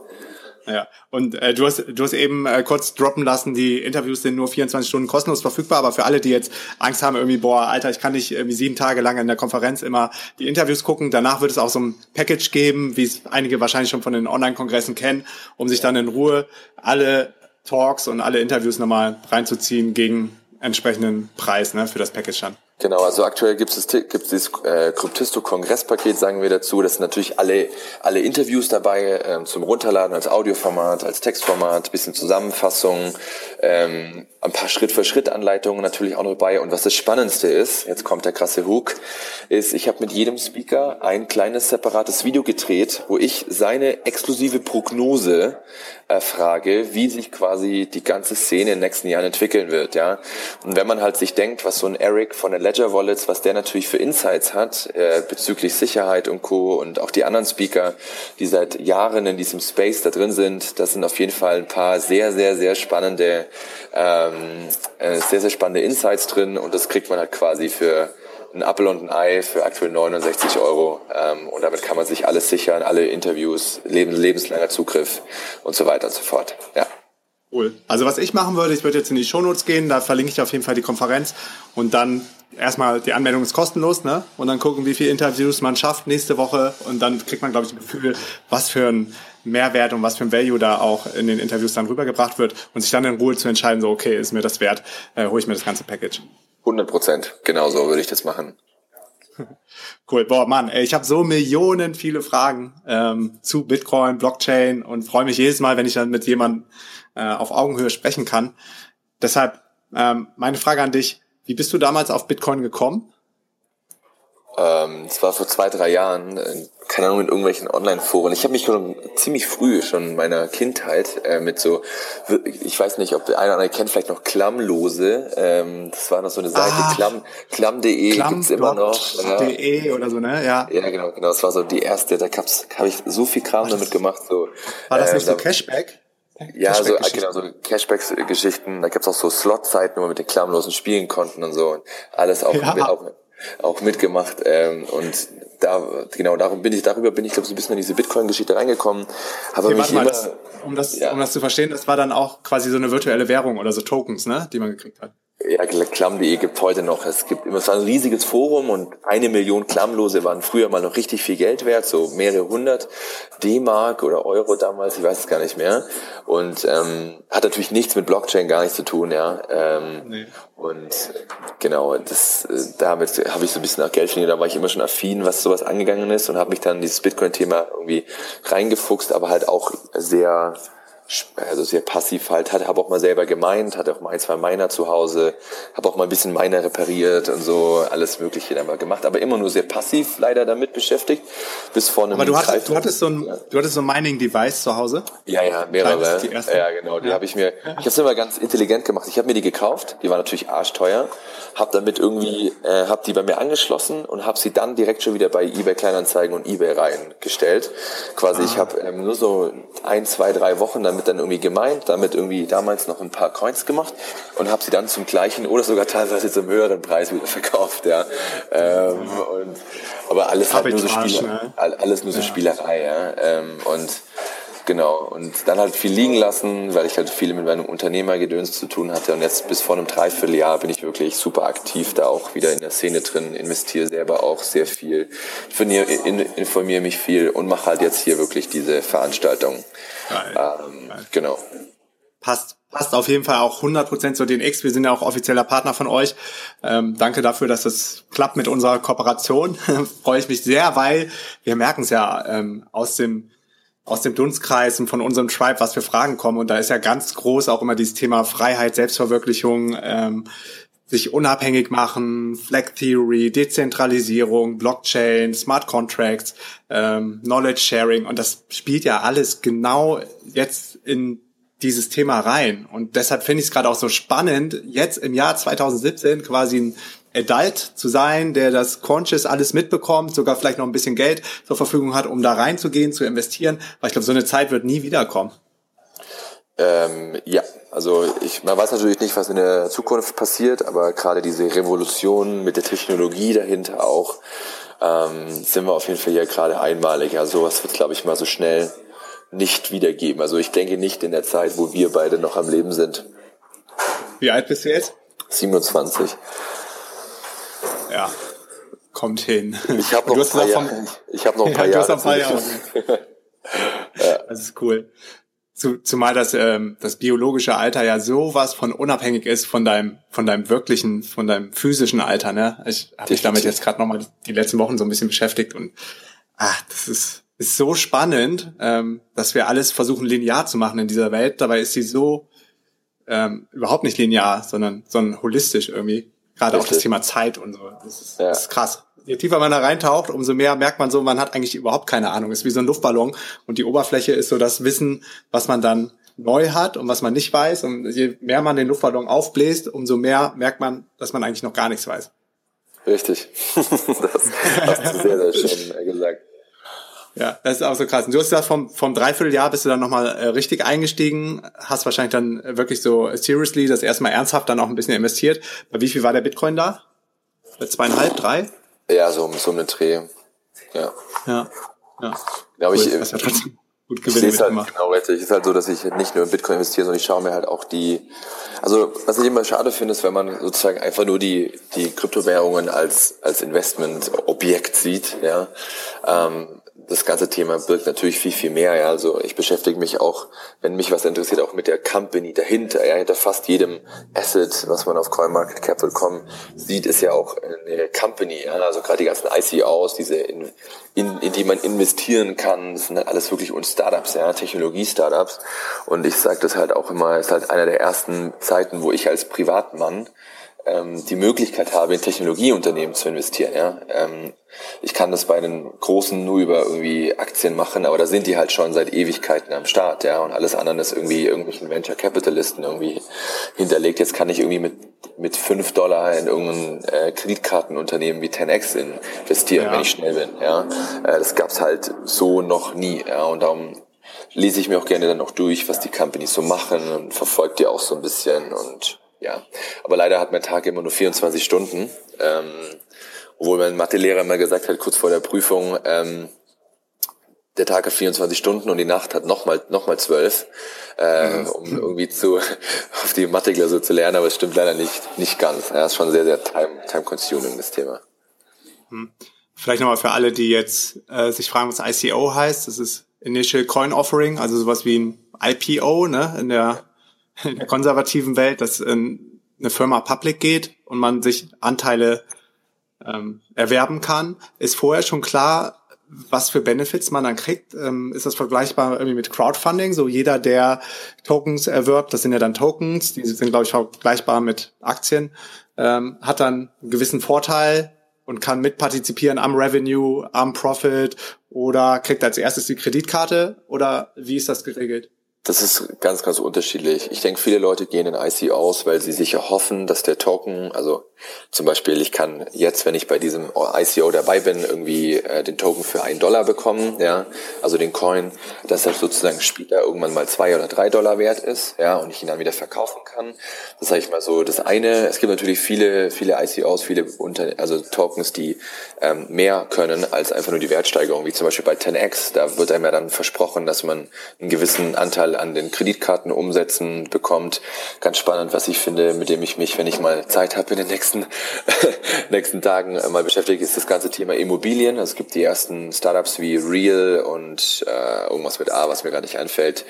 Ja, und äh, du hast du hast eben äh, kurz droppen lassen, die Interviews sind nur 24 Stunden kostenlos verfügbar, aber für alle, die jetzt Angst haben, irgendwie, boah, Alter, ich kann nicht irgendwie sieben Tage lang in der Konferenz immer die Interviews gucken. Danach wird es auch so ein Package geben, wie es einige wahrscheinlich schon von den Online-Kongressen kennen, um sich dann in Ruhe alle Talks und alle Interviews nochmal reinzuziehen gegen entsprechenden Preis ne, für das Package dann. Genau, also aktuell gibt es gibt dieses äh, Kryptisto-Kongresspaket, sagen wir dazu. Das sind natürlich alle alle Interviews dabei ähm, zum Runterladen als Audioformat, als Textformat, bisschen Zusammenfassung, ähm, ein paar Schritt-für-Schritt-Anleitungen natürlich auch noch dabei. Und was das Spannendste ist, jetzt kommt der krasse Hook, ist, ich habe mit jedem Speaker ein kleines separates Video gedreht, wo ich seine exklusive Prognose erfrage, wie sich quasi die ganze Szene in den nächsten Jahren entwickeln wird. Ja, und wenn man halt sich denkt, was so ein Eric von den Ledger Wallets, was der natürlich für Insights hat äh, bezüglich Sicherheit und Co. und auch die anderen Speaker, die seit Jahren in diesem Space da drin sind, das sind auf jeden Fall ein paar sehr, sehr, sehr spannende, ähm, äh, sehr, sehr spannende Insights drin und das kriegt man halt quasi für ein Apple und ein Ei für aktuell 69 Euro. Ähm, und damit kann man sich alles sichern, alle Interviews, lebens lebenslanger Zugriff und so weiter und so fort. Ja. Cool. Also was ich machen würde, ich würde jetzt in die Shownotes gehen, da verlinke ich auf jeden Fall die Konferenz und dann erstmal die Anmeldung ist kostenlos, ne? Und dann gucken, wie viele Interviews man schafft nächste Woche und dann kriegt man, glaube ich, ein Gefühl, was für ein Mehrwert und was für ein Value da auch in den Interviews dann rübergebracht wird und sich dann in Ruhe zu entscheiden, so okay, ist mir das wert, äh, hole ich mir das ganze Package. 100 Prozent, genau so würde ich das machen. Cool, boah, Mann, ey, ich habe so Millionen viele Fragen ähm, zu Bitcoin, Blockchain und freue mich jedes Mal, wenn ich dann mit jemandem äh, auf Augenhöhe sprechen kann. Deshalb ähm, meine Frage an dich, wie bist du damals auf Bitcoin gekommen? Ähm, das war vor zwei, drei Jahren, keine Ahnung, in irgendwelchen Online-Foren. Ich habe mich schon ziemlich früh, schon in meiner Kindheit, äh, mit so, ich weiß nicht, ob der eine oder andere kennt, vielleicht noch Klammlose. Ähm, das war noch so eine Seite, ah, klamm, klamm.de klamm gibt's immer noch. .de oder so, ne? Ja. Ja, genau, genau. Das war so die erste, da habe ich so viel Kram damit gemacht. So, war das nicht äh, so Cashback? Ja, so, genau, so Cashback-Geschichten. Da gibt's auch so Slot-Zeiten, wo wir mit den Klammlosen spielen konnten und so. Und alles auch, ja. auch, auch mitgemacht. Ähm, und da, genau, darum bin ich, darüber bin ich, glaube so ein bisschen in diese Bitcoin-Geschichte reingekommen. Aber okay, mich immer, das, um das, ja. um das zu verstehen, das war dann auch quasi so eine virtuelle Währung oder so Tokens, ne, die man gekriegt hat. Ja, Klamm.de gibt heute noch. Es gibt immer, es war ein riesiges Forum und eine Million Klammlose waren früher mal noch richtig viel Geld wert, so mehrere hundert D-Mark oder Euro damals, ich weiß es gar nicht mehr. Und ähm, hat natürlich nichts mit Blockchain gar nichts zu tun, ja. Ähm, nee. Und genau, das äh, damit habe ich so ein bisschen nach Geld verdient. Da war ich immer schon affin, was sowas angegangen ist und habe mich dann in dieses Bitcoin-Thema irgendwie reingefuchst, aber halt auch sehr also sehr passiv halt, hat, habe auch mal selber gemeint, hatte auch mal ein, zwei Miner zu Hause, habe auch mal ein bisschen Miner repariert und so, alles mögliche dann mal gemacht, aber immer nur sehr passiv leider damit beschäftigt, bis vor einem Aber du hattest, du hattest so ein, du hattest so ein Mining-Device zu Hause? Ja, ja, mehrere. Ja, genau, die ja. habe ich mir, ich habe es immer ganz intelligent gemacht, ich habe mir die gekauft, die war natürlich arschteuer, habe damit irgendwie, äh, habe die bei mir angeschlossen und habe sie dann direkt schon wieder bei eBay Kleinanzeigen und eBay reingestellt. Quasi, ah. ich habe ähm, nur so ein, zwei, drei Wochen damit dann irgendwie gemeint, damit irgendwie damals noch ein paar Coins gemacht und habe sie dann zum gleichen oder sogar teilweise zum höheren Preis wieder verkauft, ja. Ähm, und, aber alles halt nur so Spiel, ne? alles nur so ja. Spielerei, ja. Ähm, und Genau. Und dann halt viel liegen lassen, weil ich halt viel mit meinem Unternehmergedöns zu tun hatte. Und jetzt bis vor einem Dreivierteljahr bin ich wirklich super aktiv da auch wieder in der Szene drin, investiere selber auch sehr viel, informiere mich viel und mache halt jetzt hier wirklich diese Veranstaltung. Ähm, genau. Passt passt auf jeden Fall auch 100% zu DNX. Wir sind ja auch offizieller Partner von euch. Ähm, danke dafür, dass es klappt mit unserer Kooperation. Freue ich mich sehr, weil wir merken es ja ähm, aus dem aus dem Dunstkreis und von unserem Tribe, was für Fragen kommen. Und da ist ja ganz groß auch immer dieses Thema Freiheit, Selbstverwirklichung, ähm, sich unabhängig machen, Flag Theory, Dezentralisierung, Blockchain, Smart Contracts, ähm, Knowledge Sharing. Und das spielt ja alles genau jetzt in dieses Thema rein. Und deshalb finde ich es gerade auch so spannend, jetzt im Jahr 2017 quasi ein Adult zu sein, der das Conscious alles mitbekommt, sogar vielleicht noch ein bisschen Geld zur Verfügung hat, um da reinzugehen, zu investieren. Weil ich glaube, so eine Zeit wird nie wiederkommen. Ähm, ja, also ich, man weiß natürlich nicht, was in der Zukunft passiert, aber gerade diese Revolution mit der Technologie dahinter auch, ähm, sind wir auf jeden Fall hier gerade einmalig. Also sowas wird, glaube ich, mal so schnell nicht wiedergeben. Also ich denke nicht in der Zeit, wo wir beide noch am Leben sind. Wie alt bist du jetzt? 27. Ja, kommt hin. Ich habe noch, ein paar Jahre. Ich habe noch ein paar ja, Jahre. Ein paar Jahre. ja. Das ist cool. zumal das, ähm, das biologische Alter ja sowas von unabhängig ist von deinem, von deinem wirklichen, von deinem physischen Alter. Ne? Ich habe mich damit jetzt gerade nochmal die letzten Wochen so ein bisschen beschäftigt und ach, das ist ist so spannend, ähm, dass wir alles versuchen linear zu machen in dieser Welt. Dabei ist sie so ähm, überhaupt nicht linear, sondern, sondern holistisch irgendwie. Gerade auch das Thema Zeit und so. Das ist, ja. das ist krass. Je tiefer man da reintaucht, umso mehr merkt man so, man hat eigentlich überhaupt keine Ahnung. Es ist wie so ein Luftballon und die Oberfläche ist so das Wissen, was man dann neu hat und was man nicht weiß. Und je mehr man den Luftballon aufbläst, umso mehr merkt man, dass man eigentlich noch gar nichts weiß. Richtig. das hast du sehr, sehr schön gesagt. Ja, das ist auch so krass. Und du hast gesagt, vom, vom Dreivierteljahr bist du dann nochmal äh, richtig eingestiegen, hast wahrscheinlich dann wirklich so seriously das erstmal ernsthaft dann auch ein bisschen investiert. Bei wie viel war der Bitcoin da? Bei zweieinhalb, drei? Ja, so, so eine Dreh. Ja. Ja. Ja. Glaube cool. ich. Das ja trotzdem gut Gewinne ich halt, genau richtig. Es ist halt so, dass ich nicht nur in Bitcoin investiere, sondern ich schaue mir halt auch die, also was ich immer schade finde, ist, wenn man sozusagen einfach nur die, die Kryptowährungen als, als Investmentobjekt sieht, ja. Ähm, das ganze Thema birgt natürlich viel, viel mehr. Ja. Also ich beschäftige mich auch, wenn mich was interessiert, auch mit der Company dahinter. Ja. Hinter fast jedem Asset, was man auf CoinMarketCap.com sieht, ist ja auch eine Company. Ja. Also gerade die ganzen ICOs, diese in, in, in die man investieren kann, das sind halt alles wirklich und Startups, ja, Technologie-Startups. Und ich sage das halt auch immer, ist halt einer der ersten Zeiten, wo ich als Privatmann ähm, die Möglichkeit habe, in Technologieunternehmen zu investieren. Ja? Ähm, ich kann das bei den Großen nur über irgendwie Aktien machen, aber da sind die halt schon seit Ewigkeiten am Start, ja. Und alles andere ist irgendwie irgendwelchen Venture Capitalisten irgendwie hinterlegt. Jetzt kann ich irgendwie mit mit fünf Dollar in irgendein äh, Kreditkartenunternehmen wie 10x investieren, ja. wenn ich schnell bin. Ja, äh, das gab's halt so noch nie. Ja, und darum lese ich mir auch gerne dann noch durch, was die Companies so machen und verfolgt die auch so ein bisschen und ja, aber leider hat mein Tag immer nur 24 Stunden. Ähm, obwohl mein Mathelehrer immer gesagt hat, kurz vor der Prüfung, ähm, der Tag hat 24 Stunden und die Nacht hat nochmal noch mal 12, äh, mhm. um irgendwie zu auf die Mathe-Klausur zu lernen, aber es stimmt leider nicht, nicht ganz. Ja, ist schon sehr, sehr time, time consuming, das Thema. Mhm. Vielleicht nochmal für alle, die jetzt äh, sich fragen, was ICO heißt. Das ist Initial Coin Offering, also sowas wie ein IPO ne, in der in der konservativen Welt, dass ähm, eine Firma public geht und man sich Anteile ähm, erwerben kann. Ist vorher schon klar, was für Benefits man dann kriegt? Ähm, ist das vergleichbar irgendwie mit Crowdfunding? So jeder, der Tokens erwirbt, das sind ja dann Tokens, die sind, glaube ich, vergleichbar mit Aktien, ähm, hat dann einen gewissen Vorteil und kann mitpartizipieren am Revenue, am Profit oder kriegt als erstes die Kreditkarte oder wie ist das geregelt? Das ist ganz, ganz unterschiedlich. Ich denke, viele Leute gehen in ICOs, weil sie sich erhoffen, dass der Token, also zum Beispiel, ich kann jetzt, wenn ich bei diesem ICO dabei bin, irgendwie äh, den Token für einen Dollar bekommen, ja, also den Coin, dass er sozusagen später irgendwann mal zwei oder drei Dollar wert ist, ja, und ich ihn dann wieder verkaufen kann. Das sage ich mal so. Das eine, es gibt natürlich viele, viele ICOs, viele unter, also Tokens, die ähm, mehr können als einfach nur die Wertsteigerung, wie zum Beispiel bei 10x. Da wird einem ja dann versprochen, dass man einen gewissen Anteil an den Kreditkartenumsätzen bekommt. Ganz spannend, was ich finde, mit dem ich mich, wenn ich mal Zeit habe in den nächsten, nächsten Tagen mal beschäftige, ist das ganze Thema Immobilien. Also es gibt die ersten Startups wie Real und äh, irgendwas mit A, was mir gar nicht einfällt,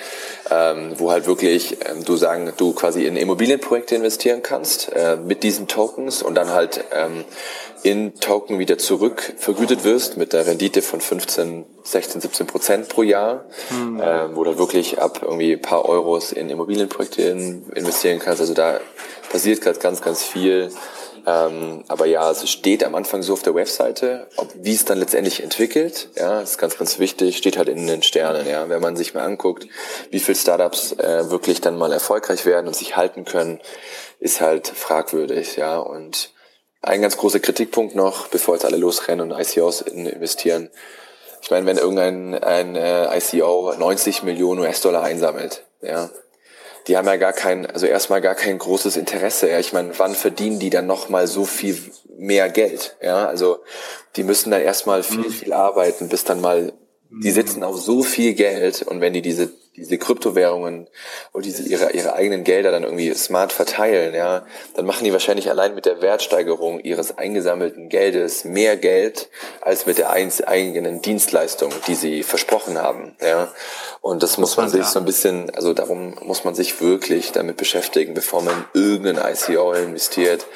ähm, wo halt wirklich ähm, du sagen, du quasi in Immobilienprojekte investieren kannst äh, mit diesen Tokens und dann halt ähm, in Token wieder zurück vergütet wirst mit der Rendite von 15, 16, 17 Prozent pro Jahr, mhm. äh, wo du wirklich ab irgendwie ein paar Euros in Immobilienprojekte investieren kannst. Also da passiert gerade ganz, ganz viel. Ähm, aber ja, es steht am Anfang so auf der Webseite, ob, wie es dann letztendlich entwickelt, ja, ist ganz, ganz wichtig, steht halt in den Sternen, ja. Wenn man sich mal anguckt, wie viele Startups äh, wirklich dann mal erfolgreich werden und sich halten können, ist halt fragwürdig, ja. Und ein ganz großer Kritikpunkt noch, bevor jetzt alle losrennen und ICOs investieren. Ich meine, wenn irgendein ein äh, ICO 90 Millionen US-Dollar einsammelt, ja, die haben ja gar kein, also erstmal gar kein großes Interesse. Ja. Ich meine, wann verdienen die dann noch mal so viel mehr Geld? Ja, also die müssen dann erstmal viel, mhm. viel arbeiten, bis dann mal, die sitzen auf so viel Geld und wenn die diese diese Kryptowährungen oder diese ihre ihre eigenen Gelder dann irgendwie smart verteilen, ja, dann machen die wahrscheinlich allein mit der Wertsteigerung ihres eingesammelten Geldes mehr Geld als mit der eigenen Dienstleistung, die sie versprochen haben, ja. Und das, muss man sich so ein bisschen, also darum muss man sich wirklich damit beschäftigen, bevor man irgendein ICO investiert,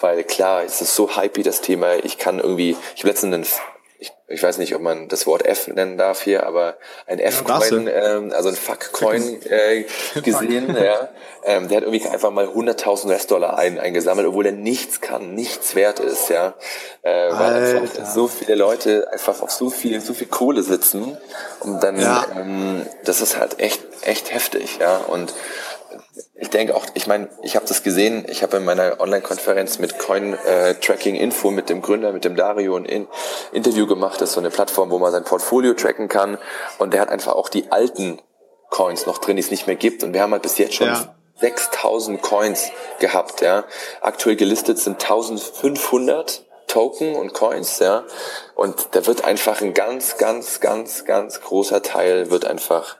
weil klar, es ist so hypey das Thema. Ich kann irgendwie, ich habe letztens einen ich, ich weiß nicht, ob man das Wort F nennen darf hier, aber ein F-Coin, ähm, also ein Fuck-Coin äh, gesehen, ja. Ähm, der hat irgendwie einfach mal 100.000 US-Dollar ein, eingesammelt, obwohl er nichts kann, nichts wert ist, ja. Äh, weil einfach so viele Leute einfach auf so viel, so viel Kohle sitzen und dann, ja. ähm, das ist halt echt, echt heftig, ja. Und ich denke auch, ich meine, ich habe das gesehen, ich habe in meiner Online-Konferenz mit Coin äh, Tracking Info mit dem Gründer, mit dem Dario ein in Interview gemacht. Das ist so eine Plattform, wo man sein Portfolio tracken kann. Und der hat einfach auch die alten Coins noch drin, die es nicht mehr gibt. Und wir haben halt bis jetzt schon ja. 6000 Coins gehabt. Ja. Aktuell gelistet sind 1500 Token und Coins, ja. Und da wird einfach ein ganz, ganz, ganz, ganz großer Teil wird einfach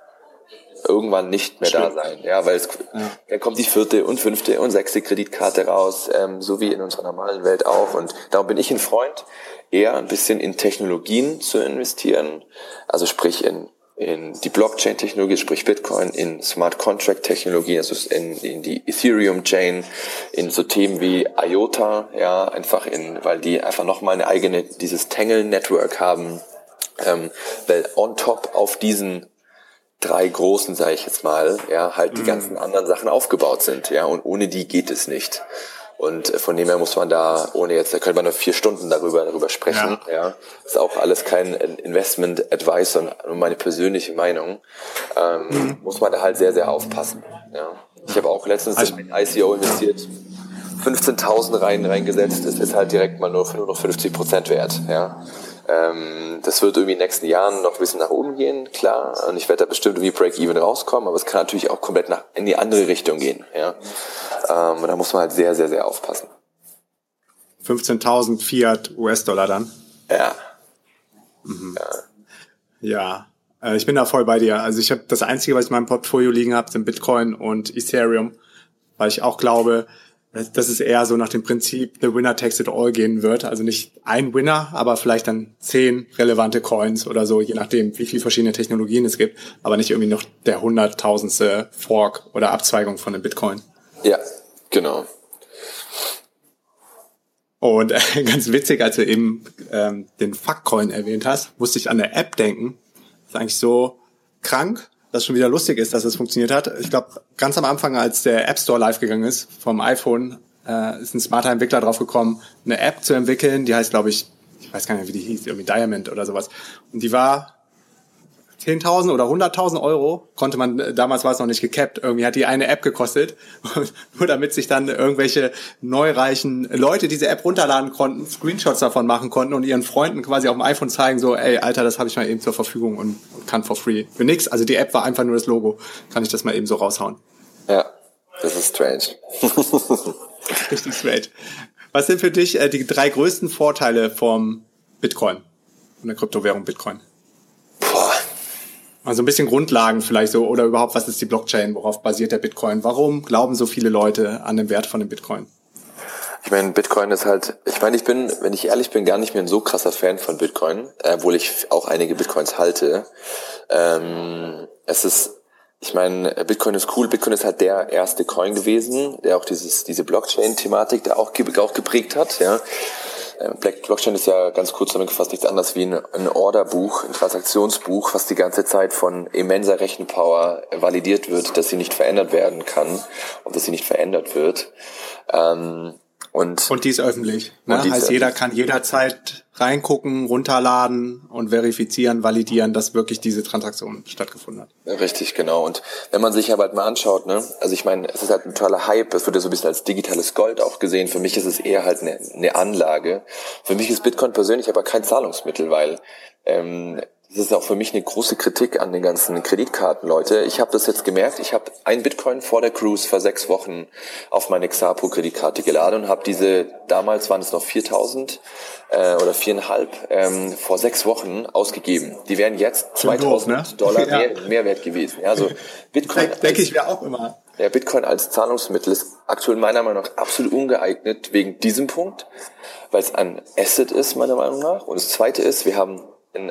irgendwann nicht mehr da sein. Ja, weil es ja. dann kommt die vierte und fünfte und sechste Kreditkarte raus, ähm, so wie in unserer normalen Welt auch. Und darum bin ich ein Freund, eher ein bisschen in Technologien zu investieren. Also sprich in in die Blockchain-Technologie, sprich Bitcoin, in Smart Contract-Technologie, also in, in die Ethereum-Chain, in so Themen wie IOTA, ja, einfach in, weil die einfach nochmal eine eigene, dieses Tangle-Network haben, ähm, weil on top auf diesen drei großen, sage ich jetzt mal, ja, halt die mhm. ganzen anderen Sachen aufgebaut sind, ja, und ohne die geht es nicht. Und äh, von dem her muss man da, ohne jetzt, da könnte man noch vier Stunden darüber, darüber sprechen, ja. ja. Ist auch alles kein Investment Advice, sondern nur meine persönliche Meinung. Ähm, mhm. Muss man da halt sehr, sehr aufpassen, ja. Ich habe auch letztens also, in ICO investiert, 15.000 rein, reingesetzt, das ist halt direkt mal nur, nur noch 50 Prozent wert, ja. Ähm, das wird irgendwie in den nächsten Jahren noch ein bisschen nach oben gehen, klar. Und ich werde da bestimmt irgendwie Break-Even rauskommen, aber es kann natürlich auch komplett nach, in die andere Richtung gehen. Ja? Ähm, und da muss man halt sehr, sehr, sehr aufpassen. 15.000 Fiat US-Dollar dann? Ja. Mhm. Ja. ja. Äh, ich bin da voll bei dir. Also ich habe das Einzige, was ich in meinem Portfolio liegen habe, sind Bitcoin und Ethereum, weil ich auch glaube, dass es eher so nach dem Prinzip The Winner Takes It All gehen wird. Also nicht ein Winner, aber vielleicht dann zehn relevante Coins oder so, je nachdem, wie viele verschiedene Technologien es gibt, aber nicht irgendwie noch der hunderttausendste Fork oder Abzweigung von dem Bitcoin. Ja, genau. Und äh, ganz witzig, als du eben ähm, den Fuckcoin erwähnt hast, musste ich an der App denken. Das ist eigentlich so krank, das schon wieder lustig ist, dass es funktioniert hat. Ich glaube, ganz am Anfang, als der App Store live gegangen ist vom iPhone, äh, ist ein smarter Entwickler drauf gekommen, eine App zu entwickeln, die heißt, glaube ich, ich weiß gar nicht, wie die hieß, irgendwie Diamond oder sowas. Und die war 10.000 oder 100.000 Euro konnte man, äh, damals war es noch nicht gecapped, irgendwie hat die eine App gekostet, nur damit sich dann irgendwelche neureichen Leute diese App runterladen konnten, Screenshots davon machen konnten und ihren Freunden quasi auf dem iPhone zeigen, so, ey, Alter, das habe ich mal eben zur Verfügung und kann for free. Für nix, also die App war einfach nur das Logo, kann ich das mal eben so raushauen. Ja, das ist strange. Richtig strange. Was sind für dich äh, die drei größten Vorteile vom Bitcoin, von der Kryptowährung Bitcoin? Also ein bisschen Grundlagen vielleicht so oder überhaupt, was ist die Blockchain, worauf basiert der Bitcoin? Warum glauben so viele Leute an den Wert von dem Bitcoin? Ich meine, Bitcoin ist halt, ich meine, ich bin, wenn ich ehrlich bin, gar nicht mehr ein so krasser Fan von Bitcoin, obwohl ich auch einige Bitcoins halte. Ähm, es ist, ich meine, Bitcoin ist cool. Bitcoin ist halt der erste Coin gewesen, der auch dieses, diese Blockchain-Thematik da auch, auch geprägt hat, ja. Ähm, Blockchain ist ja ganz kurz zusammengefasst nichts anderes wie ein, Orderbuch, ein Transaktionsbuch, was die ganze Zeit von immenser Rechenpower validiert wird, dass sie nicht verändert werden kann und dass sie nicht verändert wird. Ähm, und, und die ist öffentlich. Ne? Die heißt, ist jeder kann jederzeit reingucken, runterladen und verifizieren, validieren, dass wirklich diese Transaktion stattgefunden hat. Richtig, genau. Und wenn man sich aber halt mal anschaut, ne, also ich meine, es ist halt ein toller Hype, es wird ja so ein bisschen als digitales Gold auch gesehen. Für mich ist es eher halt eine, eine Anlage. Für mich ist Bitcoin persönlich aber kein Zahlungsmittel, weil ähm, das ist auch für mich eine große Kritik an den ganzen Kreditkarten, Leute. Ich habe das jetzt gemerkt. Ich habe ein Bitcoin vor der Cruise vor sechs Wochen auf meine Xapo-Kreditkarte geladen und habe diese, damals waren es noch 4.000 äh, oder viereinhalb, ähm, vor sechs Wochen ausgegeben. Die wären jetzt 2.000 doof, ne? Dollar ja. mehr, Mehrwert gewesen. Ja, also Bitcoin. Denke ich mir auch immer. Ja, Bitcoin als Zahlungsmittel ist aktuell meiner Meinung nach absolut ungeeignet wegen diesem Punkt, weil es ein Asset ist, meiner Meinung nach. Und das Zweite ist, wir haben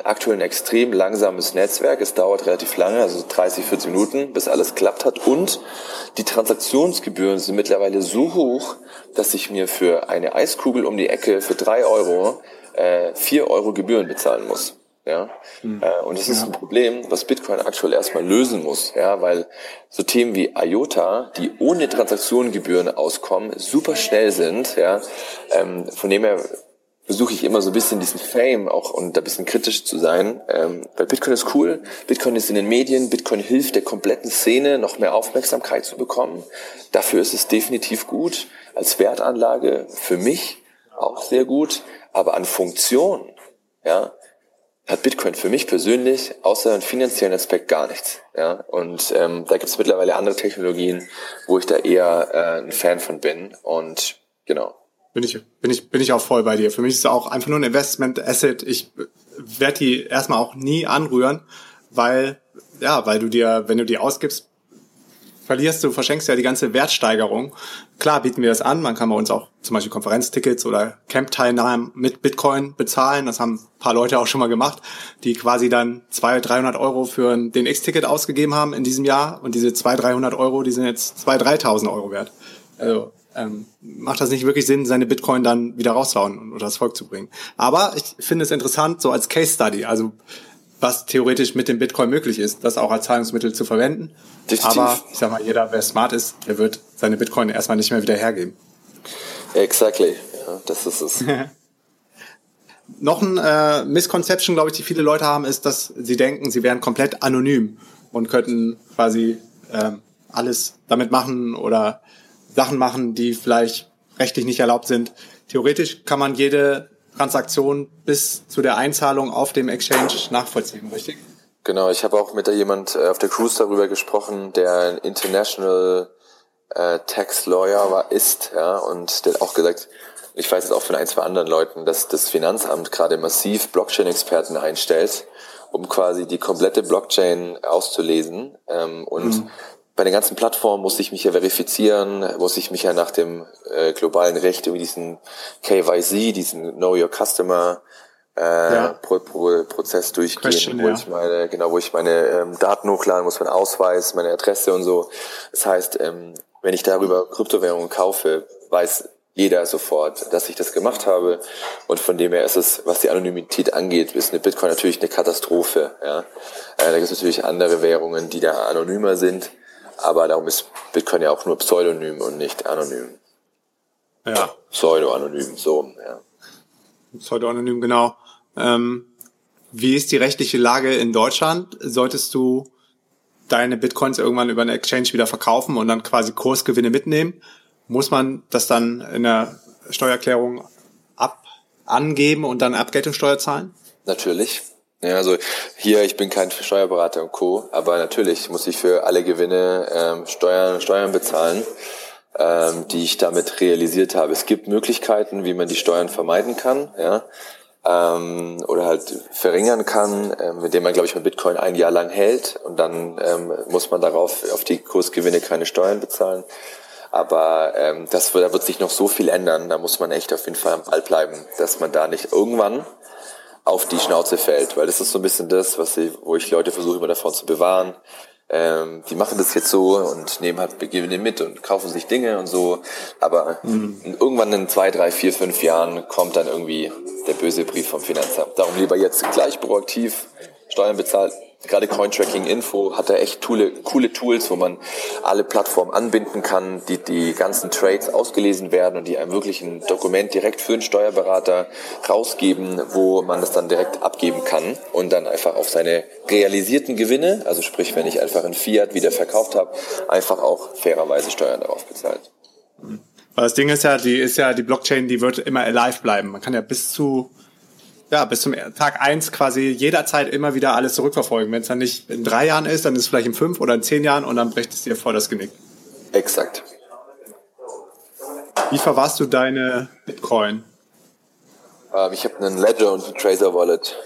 aktuell ein extrem langsames Netzwerk. Es dauert relativ lange, also 30, 40 Minuten, bis alles klappt hat. Und die Transaktionsgebühren sind mittlerweile so hoch, dass ich mir für eine Eiskugel um die Ecke für drei Euro äh, vier Euro Gebühren bezahlen muss. Ja, mhm. äh, und das ist ja. ein Problem, was Bitcoin aktuell erstmal lösen muss, ja, weil so Themen wie IOTA, die ohne Transaktionengebühren auskommen, super schnell sind, ja, ähm, von dem her versuche ich immer so ein bisschen diesen Fame auch und da ein bisschen kritisch zu sein. Ähm, weil Bitcoin ist cool, Bitcoin ist in den Medien, Bitcoin hilft der kompletten Szene, noch mehr Aufmerksamkeit zu bekommen. Dafür ist es definitiv gut. Als Wertanlage für mich auch sehr gut. Aber an Funktion, ja, hat Bitcoin für mich persönlich außer einem finanziellen Aspekt gar nichts. Ja? Und ähm, da gibt es mittlerweile andere Technologien, wo ich da eher äh, ein Fan von bin. Und genau. Bin ich, bin ich, bin ich auch voll bei dir. Für mich ist es auch einfach nur ein Investment Asset. Ich werde die erstmal auch nie anrühren, weil, ja, weil du dir, wenn du die ausgibst, verlierst du, verschenkst ja die ganze Wertsteigerung. Klar bieten wir das an. Man kann bei uns auch zum Beispiel Konferenztickets oder Camp-Teilnahmen mit Bitcoin bezahlen. Das haben ein paar Leute auch schon mal gemacht, die quasi dann 200, 300 Euro für den X-Ticket ausgegeben haben in diesem Jahr. Und diese 200, 300 Euro, die sind jetzt 2.000, 3.000 Euro wert. Also ähm, macht das nicht wirklich Sinn, seine Bitcoin dann wieder rauszuhauen und das Volk zu bringen. Aber ich finde es interessant, so als Case Study, also was theoretisch mit dem Bitcoin möglich ist, das auch als Zahlungsmittel zu verwenden. Definitiv. Aber ich sag mal, jeder, wer smart ist, der wird seine Bitcoin erstmal nicht mehr wieder hergeben. Exactly. Ja, das ist es. Noch ein äh, Misconception, glaube ich, die viele Leute haben, ist, dass sie denken, sie wären komplett anonym und könnten quasi ähm, alles damit machen oder Sachen machen, die vielleicht rechtlich nicht erlaubt sind. Theoretisch kann man jede Transaktion bis zu der Einzahlung auf dem Exchange nachvollziehen, richtig? Genau, ich habe auch mit jemand äh, auf der Cruise darüber gesprochen, der ein International äh, Tax Lawyer war, ist, ja, und der hat auch gesagt, ich weiß es auch von ein, zwei anderen Leuten, dass das Finanzamt gerade massiv Blockchain-Experten einstellt, um quasi die komplette Blockchain auszulesen ähm, und mhm bei den ganzen Plattformen muss ich mich ja verifizieren, muss ich mich ja nach dem äh, globalen Recht irgendwie diesen KYC, diesen Know Your Customer äh, ja. Pro, Pro, Prozess durchgehen, Question, wo ja. ich meine, genau, wo ich meine ähm, Daten hochladen muss, mein Ausweis, meine Adresse und so. Das heißt, ähm, wenn ich darüber Kryptowährungen kaufe, weiß jeder sofort, dass ich das gemacht habe. Und von dem her ist es, was die Anonymität angeht, ist eine Bitcoin natürlich eine Katastrophe. Ja. Äh, da gibt es natürlich andere Währungen, die da anonymer sind. Aber darum ist Bitcoin ja auch nur pseudonym und nicht anonym. Ja. Pseudo-anonym, so, ja. Pseudo-anonym, genau. Ähm, Wie ist die rechtliche Lage in Deutschland? Solltest du deine Bitcoins irgendwann über eine Exchange wieder verkaufen und dann quasi Kursgewinne mitnehmen? Muss man das dann in der Steuererklärung ab angeben und dann Abgeltungssteuer zahlen? Natürlich. Ja, also hier, ich bin kein Steuerberater und Co., aber natürlich muss ich für alle Gewinne ähm, Steuern, Steuern bezahlen, ähm, die ich damit realisiert habe. Es gibt Möglichkeiten, wie man die Steuern vermeiden kann, ja, ähm, oder halt verringern kann, ähm, indem man, glaube ich, mit Bitcoin ein Jahr lang hält und dann ähm, muss man darauf auf die Kursgewinne keine Steuern bezahlen. Aber ähm, das, da wird sich noch so viel ändern, da muss man echt auf jeden Fall am Ball bleiben, dass man da nicht irgendwann auf die Schnauze fällt, weil das ist so ein bisschen das, was ich, wo ich Leute versuche immer davon zu bewahren. Ähm, die machen das jetzt so und nehmen halt Gewinne mit und kaufen sich Dinge und so. Aber mhm. irgendwann in zwei, drei, vier, fünf Jahren kommt dann irgendwie der böse Brief vom Finanzamt. Darum lieber jetzt gleich proaktiv Steuern bezahlt, gerade Cointracking Info hat da echt coole, coole Tools, wo man alle Plattformen anbinden kann, die die ganzen Trades ausgelesen werden und die einem wirklich ein Dokument direkt für den Steuerberater rausgeben, wo man das dann direkt abgeben kann und dann einfach auf seine realisierten Gewinne, also sprich, wenn ich einfach in Fiat wieder verkauft habe, einfach auch fairerweise Steuern darauf bezahlt. Weil das Ding ist ja, die ist ja die Blockchain, die wird immer alive bleiben. Man kann ja bis zu ja, bis zum Tag eins quasi jederzeit immer wieder alles zurückverfolgen. Wenn es dann nicht in drei Jahren ist, dann ist es vielleicht in fünf oder in zehn Jahren und dann bricht es dir vor das Genick. Exakt. Wie verwahrst du deine Bitcoin? Ähm, ich habe einen Ledger und einen Tracer Wallet.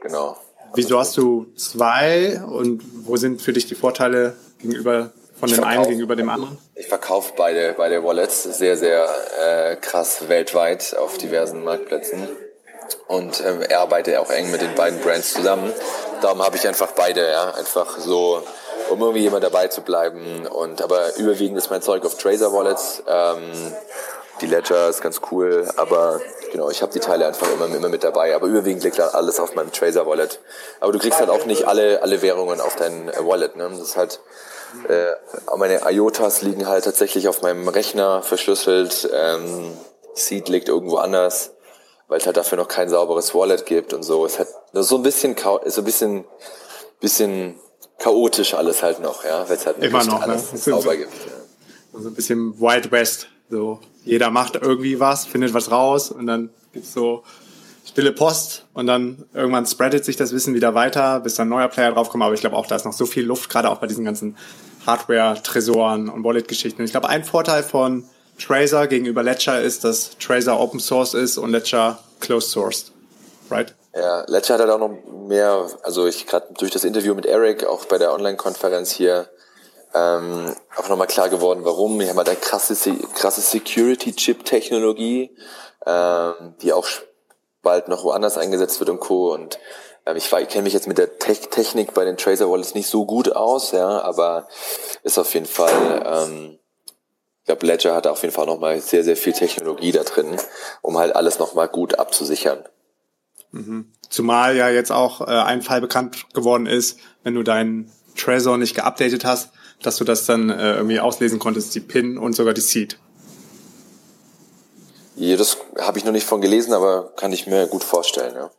Genau. Wieso hast du zwei und wo sind für dich die Vorteile gegenüber von dem einen gegenüber dem anderen? Ich verkaufe beide, beide Wallets sehr, sehr äh, krass weltweit auf diversen Marktplätzen und äh, er arbeitet auch eng mit den beiden Brands zusammen. Darum habe ich einfach beide, ja, einfach so, um irgendwie immer dabei zu bleiben. Und aber überwiegend ist mein Zeug auf Tracer Wallets. Ähm, die Ledger ist ganz cool, aber genau, ich habe die Teile einfach immer, immer mit dabei. Aber überwiegend liegt alles auf meinem Tracer Wallet. Aber du kriegst halt auch nicht alle, alle Währungen auf dein Wallet. Ne? Das ist halt äh, meine IOTAs liegen halt tatsächlich auf meinem Rechner verschlüsselt. Ähm, Seed liegt irgendwo anders, weil es halt dafür noch kein sauberes Wallet gibt und so. Es hat so ein bisschen, so ein bisschen, bisschen chaotisch alles halt noch, ja, weil es halt Immer noch, alles ne? sauber so, gibt. Ja. So ein bisschen Wild West. So, jeder macht irgendwie was, findet was raus und dann gibt's so stille Post und dann irgendwann spreadet sich das Wissen wieder weiter, bis dann neuer Player draufkommt. Aber ich glaube auch, da ist noch so viel Luft, gerade auch bei diesen ganzen Hardware-Tresoren und Wallet-Geschichten. Ich glaube, ein Vorteil von Tracer gegenüber Ledger ist, dass Tracer Open Source ist und Ledger Closed Sourced. Right? Ja, Ledger hat halt auch noch mehr, also ich gerade durch das Interview mit Eric, auch bei der Online-Konferenz hier, ähm, auch nochmal klar geworden, warum. Wir haben halt eine krasse, krasse Security-Chip-Technologie, ähm, die auch bald noch woanders eingesetzt wird und Co. Und ähm, ich, ich kenne mich jetzt mit der Te Technik bei den Tracer Wallets nicht so gut aus, ja, aber ist auf jeden Fall, ähm, ich glaube, Ledger hat auf jeden Fall nochmal sehr, sehr viel Technologie da drin, um halt alles nochmal gut abzusichern. Mhm. Zumal ja jetzt auch äh, ein Fall bekannt geworden ist, wenn du deinen Trezor nicht geupdatet hast, dass du das dann äh, irgendwie auslesen konntest, die PIN und sogar die Seed. Ja, das habe ich noch nicht von gelesen, aber kann ich mir gut vorstellen, ja.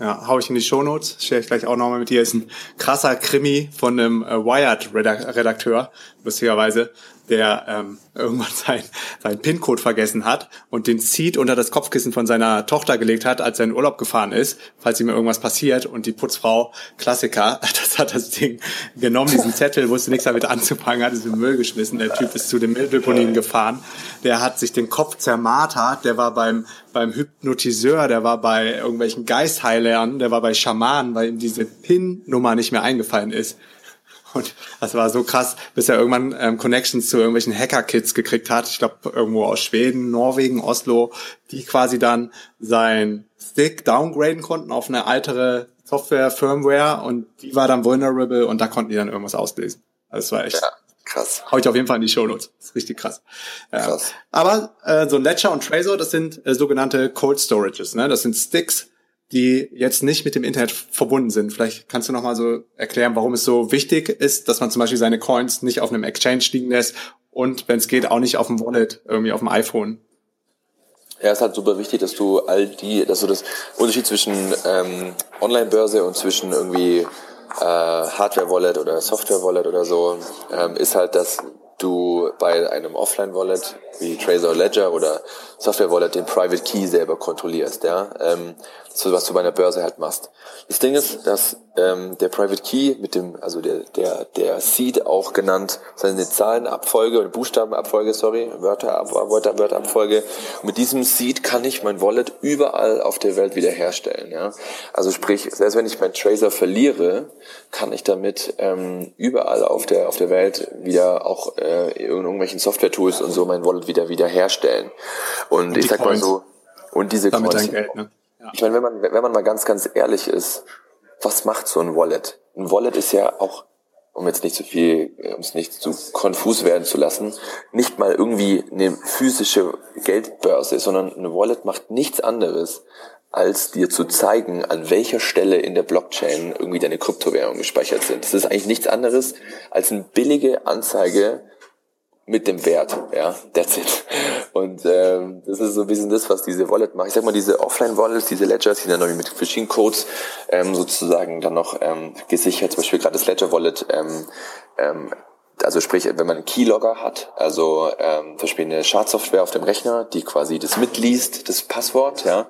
Ja, hau ich in die Shownotes, share ich gleich auch nochmal mit dir. Ist ein krasser Krimi von einem äh, Wired-Redakteur, lustigerweise, der ähm, irgendwann sein, seinen PIN-Code vergessen hat und den Seed unter das Kopfkissen von seiner Tochter gelegt hat, als er in Urlaub gefahren ist, falls ihm irgendwas passiert. Und die Putzfrau, Klassiker, das hat das Ding genommen, diesen Zettel, wusste nichts damit anzufangen, hat es in den Müll geschmissen. Der Typ ist zu den Mülldeponien gefahren. Der hat sich den Kopf zermartert. Der war beim, beim Hypnotiseur, der war bei irgendwelchen Geistheilern, der war bei Schamanen, weil ihm diese PIN-Nummer nicht mehr eingefallen ist. Und das war so krass, bis er irgendwann ähm, Connections zu irgendwelchen Hacker-Kids gekriegt hat. Ich glaube, irgendwo aus Schweden, Norwegen, Oslo, die quasi dann sein Stick downgraden konnten auf eine altere Software, Firmware und die war dann vulnerable und da konnten die dann irgendwas auslesen. Also es war echt ja, krass. Hau ich auf jeden Fall in die Show Notes. Das ist richtig krass. krass. Ja. Aber äh, so Ledger und Trezor, das sind äh, sogenannte Cold Storages. Ne? Das sind Sticks, die jetzt nicht mit dem Internet verbunden sind. Vielleicht kannst du noch mal so erklären, warum es so wichtig ist, dass man zum Beispiel seine Coins nicht auf einem Exchange liegen lässt und wenn es geht auch nicht auf dem Wallet irgendwie auf dem iPhone. Ja, es ist halt super wichtig, dass du all die, dass du das Unterschied zwischen ähm, Online-Börse und zwischen irgendwie äh, Hardware-Wallet oder Software-Wallet oder so, ähm, ist halt, dass du bei einem Offline-Wallet wie Trezor Ledger oder Software-Wallet den Private Key selber kontrollierst, ja, ähm, so was du bei einer Börse halt machst. Das Ding ist, dass ähm, der Private Key mit dem, also der der der Seed auch genannt, seine Zahlenabfolge oder Buchstabenabfolge, sorry, Wörter, Wörter, Wörterabfolge. Und mit diesem Seed kann ich mein Wallet überall auf der Welt wiederherstellen, ja. Also sprich, selbst wenn ich meinen Tracer verliere, kann ich damit ähm, überall auf der auf der Welt wieder auch äh, in irgendwelchen Software-Tools und so mein Wallet wieder wiederherstellen. Und, und ich sag Coins. mal so, und diese Damit Coins. Geld, ne? ja. Ich meine, wenn man, wenn man mal ganz, ganz ehrlich ist, was macht so ein Wallet? Ein Wallet ist ja auch, um jetzt nicht zu viel, um es nicht zu konfus werden zu lassen, nicht mal irgendwie eine physische Geldbörse, sondern ein Wallet macht nichts anderes, als dir zu zeigen, an welcher Stelle in der Blockchain irgendwie deine Kryptowährungen gespeichert sind. Das ist eigentlich nichts anderes als eine billige Anzeige mit dem Wert, ja, that's it. Und ähm, das ist so ein bisschen das, was diese Wallet macht. Ich sag mal, diese Offline-Wallets, diese Ledgers, die dann noch mit verschiedenen Codes ähm, sozusagen dann noch ähm, gesichert, zum Beispiel gerade das Ledger-Wallet ähm, ähm, also sprich, wenn man einen Keylogger hat, also ähm, zum Beispiel eine Schadsoftware auf dem Rechner, die quasi das mitliest, das Passwort, ja,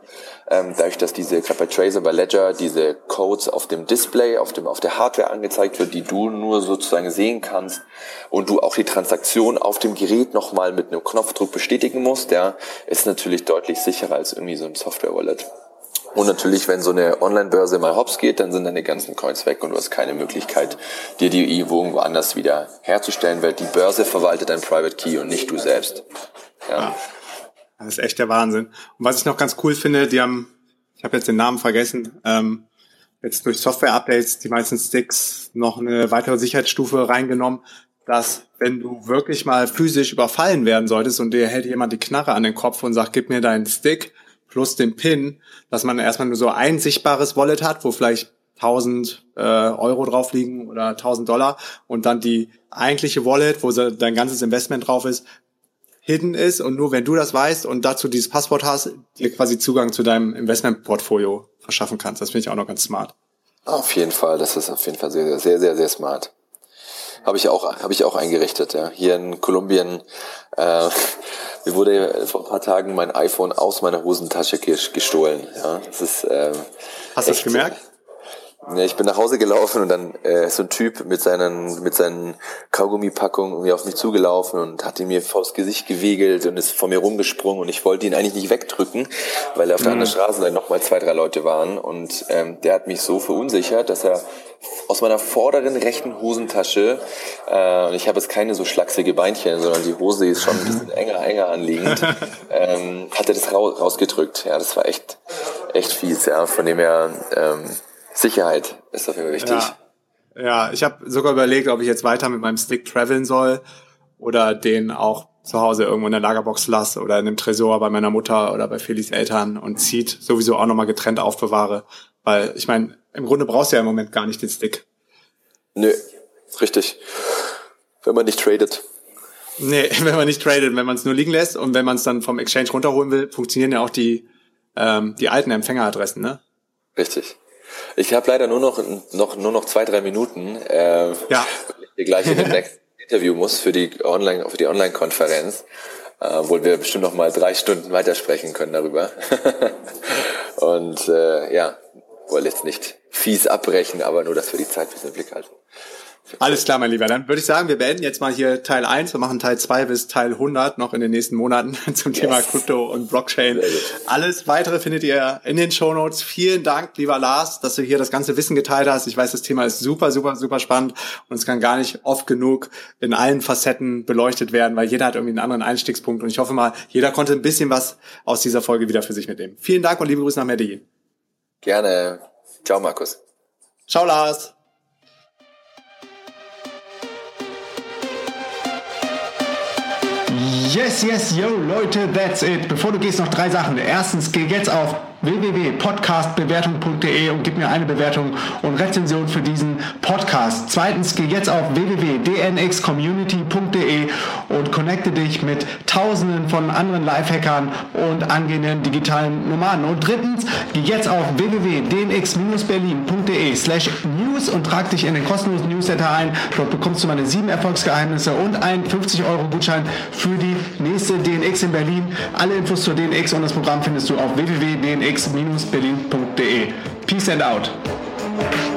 ähm, dadurch, dass diese, gerade bei Tracer, bei Ledger, diese Codes auf dem Display, auf dem, auf der Hardware angezeigt wird, die du nur sozusagen sehen kannst und du auch die Transaktion auf dem Gerät nochmal mit einem Knopfdruck bestätigen musst, ja, ist natürlich deutlich sicherer als irgendwie so ein Software-Wallet. Und natürlich, wenn so eine Online-Börse mal hops geht, dann sind deine ganzen Coins weg und du hast keine Möglichkeit, dir die irgendwo anders wieder herzustellen, weil die Börse verwaltet dein Private Key und nicht du selbst. Ja. ja. Das ist echt der Wahnsinn. Und was ich noch ganz cool finde, die haben, ich habe jetzt den Namen vergessen, ähm, jetzt durch Software-Updates die meisten Sticks noch eine weitere Sicherheitsstufe reingenommen, dass wenn du wirklich mal physisch überfallen werden solltest und dir hält jemand die Knarre an den Kopf und sagt, gib mir deinen Stick, plus den PIN, dass man erstmal nur so ein sichtbares Wallet hat, wo vielleicht 1000 äh, Euro drauf liegen oder 1000 Dollar und dann die eigentliche Wallet, wo dein ganzes Investment drauf ist, hidden ist und nur wenn du das weißt und dazu dieses Passwort hast, dir quasi Zugang zu deinem Investmentportfolio verschaffen kannst. Das finde ich auch noch ganz smart. Auf jeden Fall, das ist auf jeden Fall sehr, sehr, sehr, sehr smart. Habe ich auch, habe ich auch eingerichtet. Ja. Hier in Kolumbien äh, mir wurde vor ein paar Tagen mein iPhone aus meiner Hosentasche gestohlen. Ja, das ist, ähm, Hast du das gemerkt? Ja, ich bin nach Hause gelaufen und dann äh, ist so ein Typ mit seinen mit seinen Kaugummipackungen irgendwie auf mich zugelaufen und hat ihn mir vors Gesicht gewegelt und ist vor mir rumgesprungen und ich wollte ihn eigentlich nicht wegdrücken, weil auf mhm. der anderen Straße dann nochmal zwei, drei Leute waren und ähm, der hat mich so verunsichert, dass er aus meiner vorderen rechten Hosentasche, äh, und ich habe jetzt keine so schlachsige Beinchen, sondern die Hose ist schon ein bisschen enger, enger anliegend, ähm, hat er das rausgedrückt. Ja, das war echt, echt fies, ja. Von dem her, ähm, Sicherheit ist dafür wichtig. Ja, ja ich habe sogar überlegt, ob ich jetzt weiter mit meinem Stick traveln soll oder den auch zu Hause irgendwo in der Lagerbox lasse oder in einem Tresor bei meiner Mutter oder bei Felix Eltern und zieht sowieso auch nochmal getrennt aufbewahre. Weil ich meine, im Grunde brauchst du ja im Moment gar nicht den Stick. Nö, richtig. Wenn man nicht tradet. Nee, wenn man nicht tradet, wenn man es nur liegen lässt und wenn man es dann vom Exchange runterholen will, funktionieren ja auch die, ähm, die alten Empfängeradressen, ne? Richtig. Ich habe leider nur noch, noch, nur noch zwei, drei Minuten, äh, ja. ich gleich in den nächsten Interview muss für die Online, für die Online-Konferenz, äh, wo wir bestimmt noch mal drei Stunden weitersprechen können darüber. Und äh, ja, wollte jetzt nicht fies abbrechen, aber nur, dass wir die Zeit ein bisschen im Blick halten. Alles klar, mein Lieber. Dann würde ich sagen, wir beenden jetzt mal hier Teil 1. Wir machen Teil 2 bis Teil 100 noch in den nächsten Monaten zum Thema yes. Krypto und Blockchain. Alles weitere findet ihr in den Show Notes. Vielen Dank, lieber Lars, dass du hier das ganze Wissen geteilt hast. Ich weiß, das Thema ist super, super, super spannend und es kann gar nicht oft genug in allen Facetten beleuchtet werden, weil jeder hat irgendwie einen anderen Einstiegspunkt und ich hoffe mal, jeder konnte ein bisschen was aus dieser Folge wieder für sich mitnehmen. Vielen Dank und liebe Grüße nach Medellin. Gerne. Ciao, Markus. Ciao, Lars. Yes, yes, yo, Leute, that's it. Bevor du gehst, noch drei Sachen. Erstens, geh jetzt auf www.podcastbewertung.de und gib mir eine Bewertung und Rezension für diesen Podcast. Zweitens, geh jetzt auf www.dnxcommunity.de und connecte dich mit tausenden von anderen Lifehackern und angehenden digitalen Nomaden. Und drittens, geh jetzt auf www.dnx-berlin.de slash news und trag dich in den kostenlosen Newsletter ein. Dort bekommst du meine sieben Erfolgsgeheimnisse und einen 50 Euro Gutschein für die nächste DNX in Berlin. Alle Infos zur DNX und das Programm findest du auf x-berlin.de. Peace and out.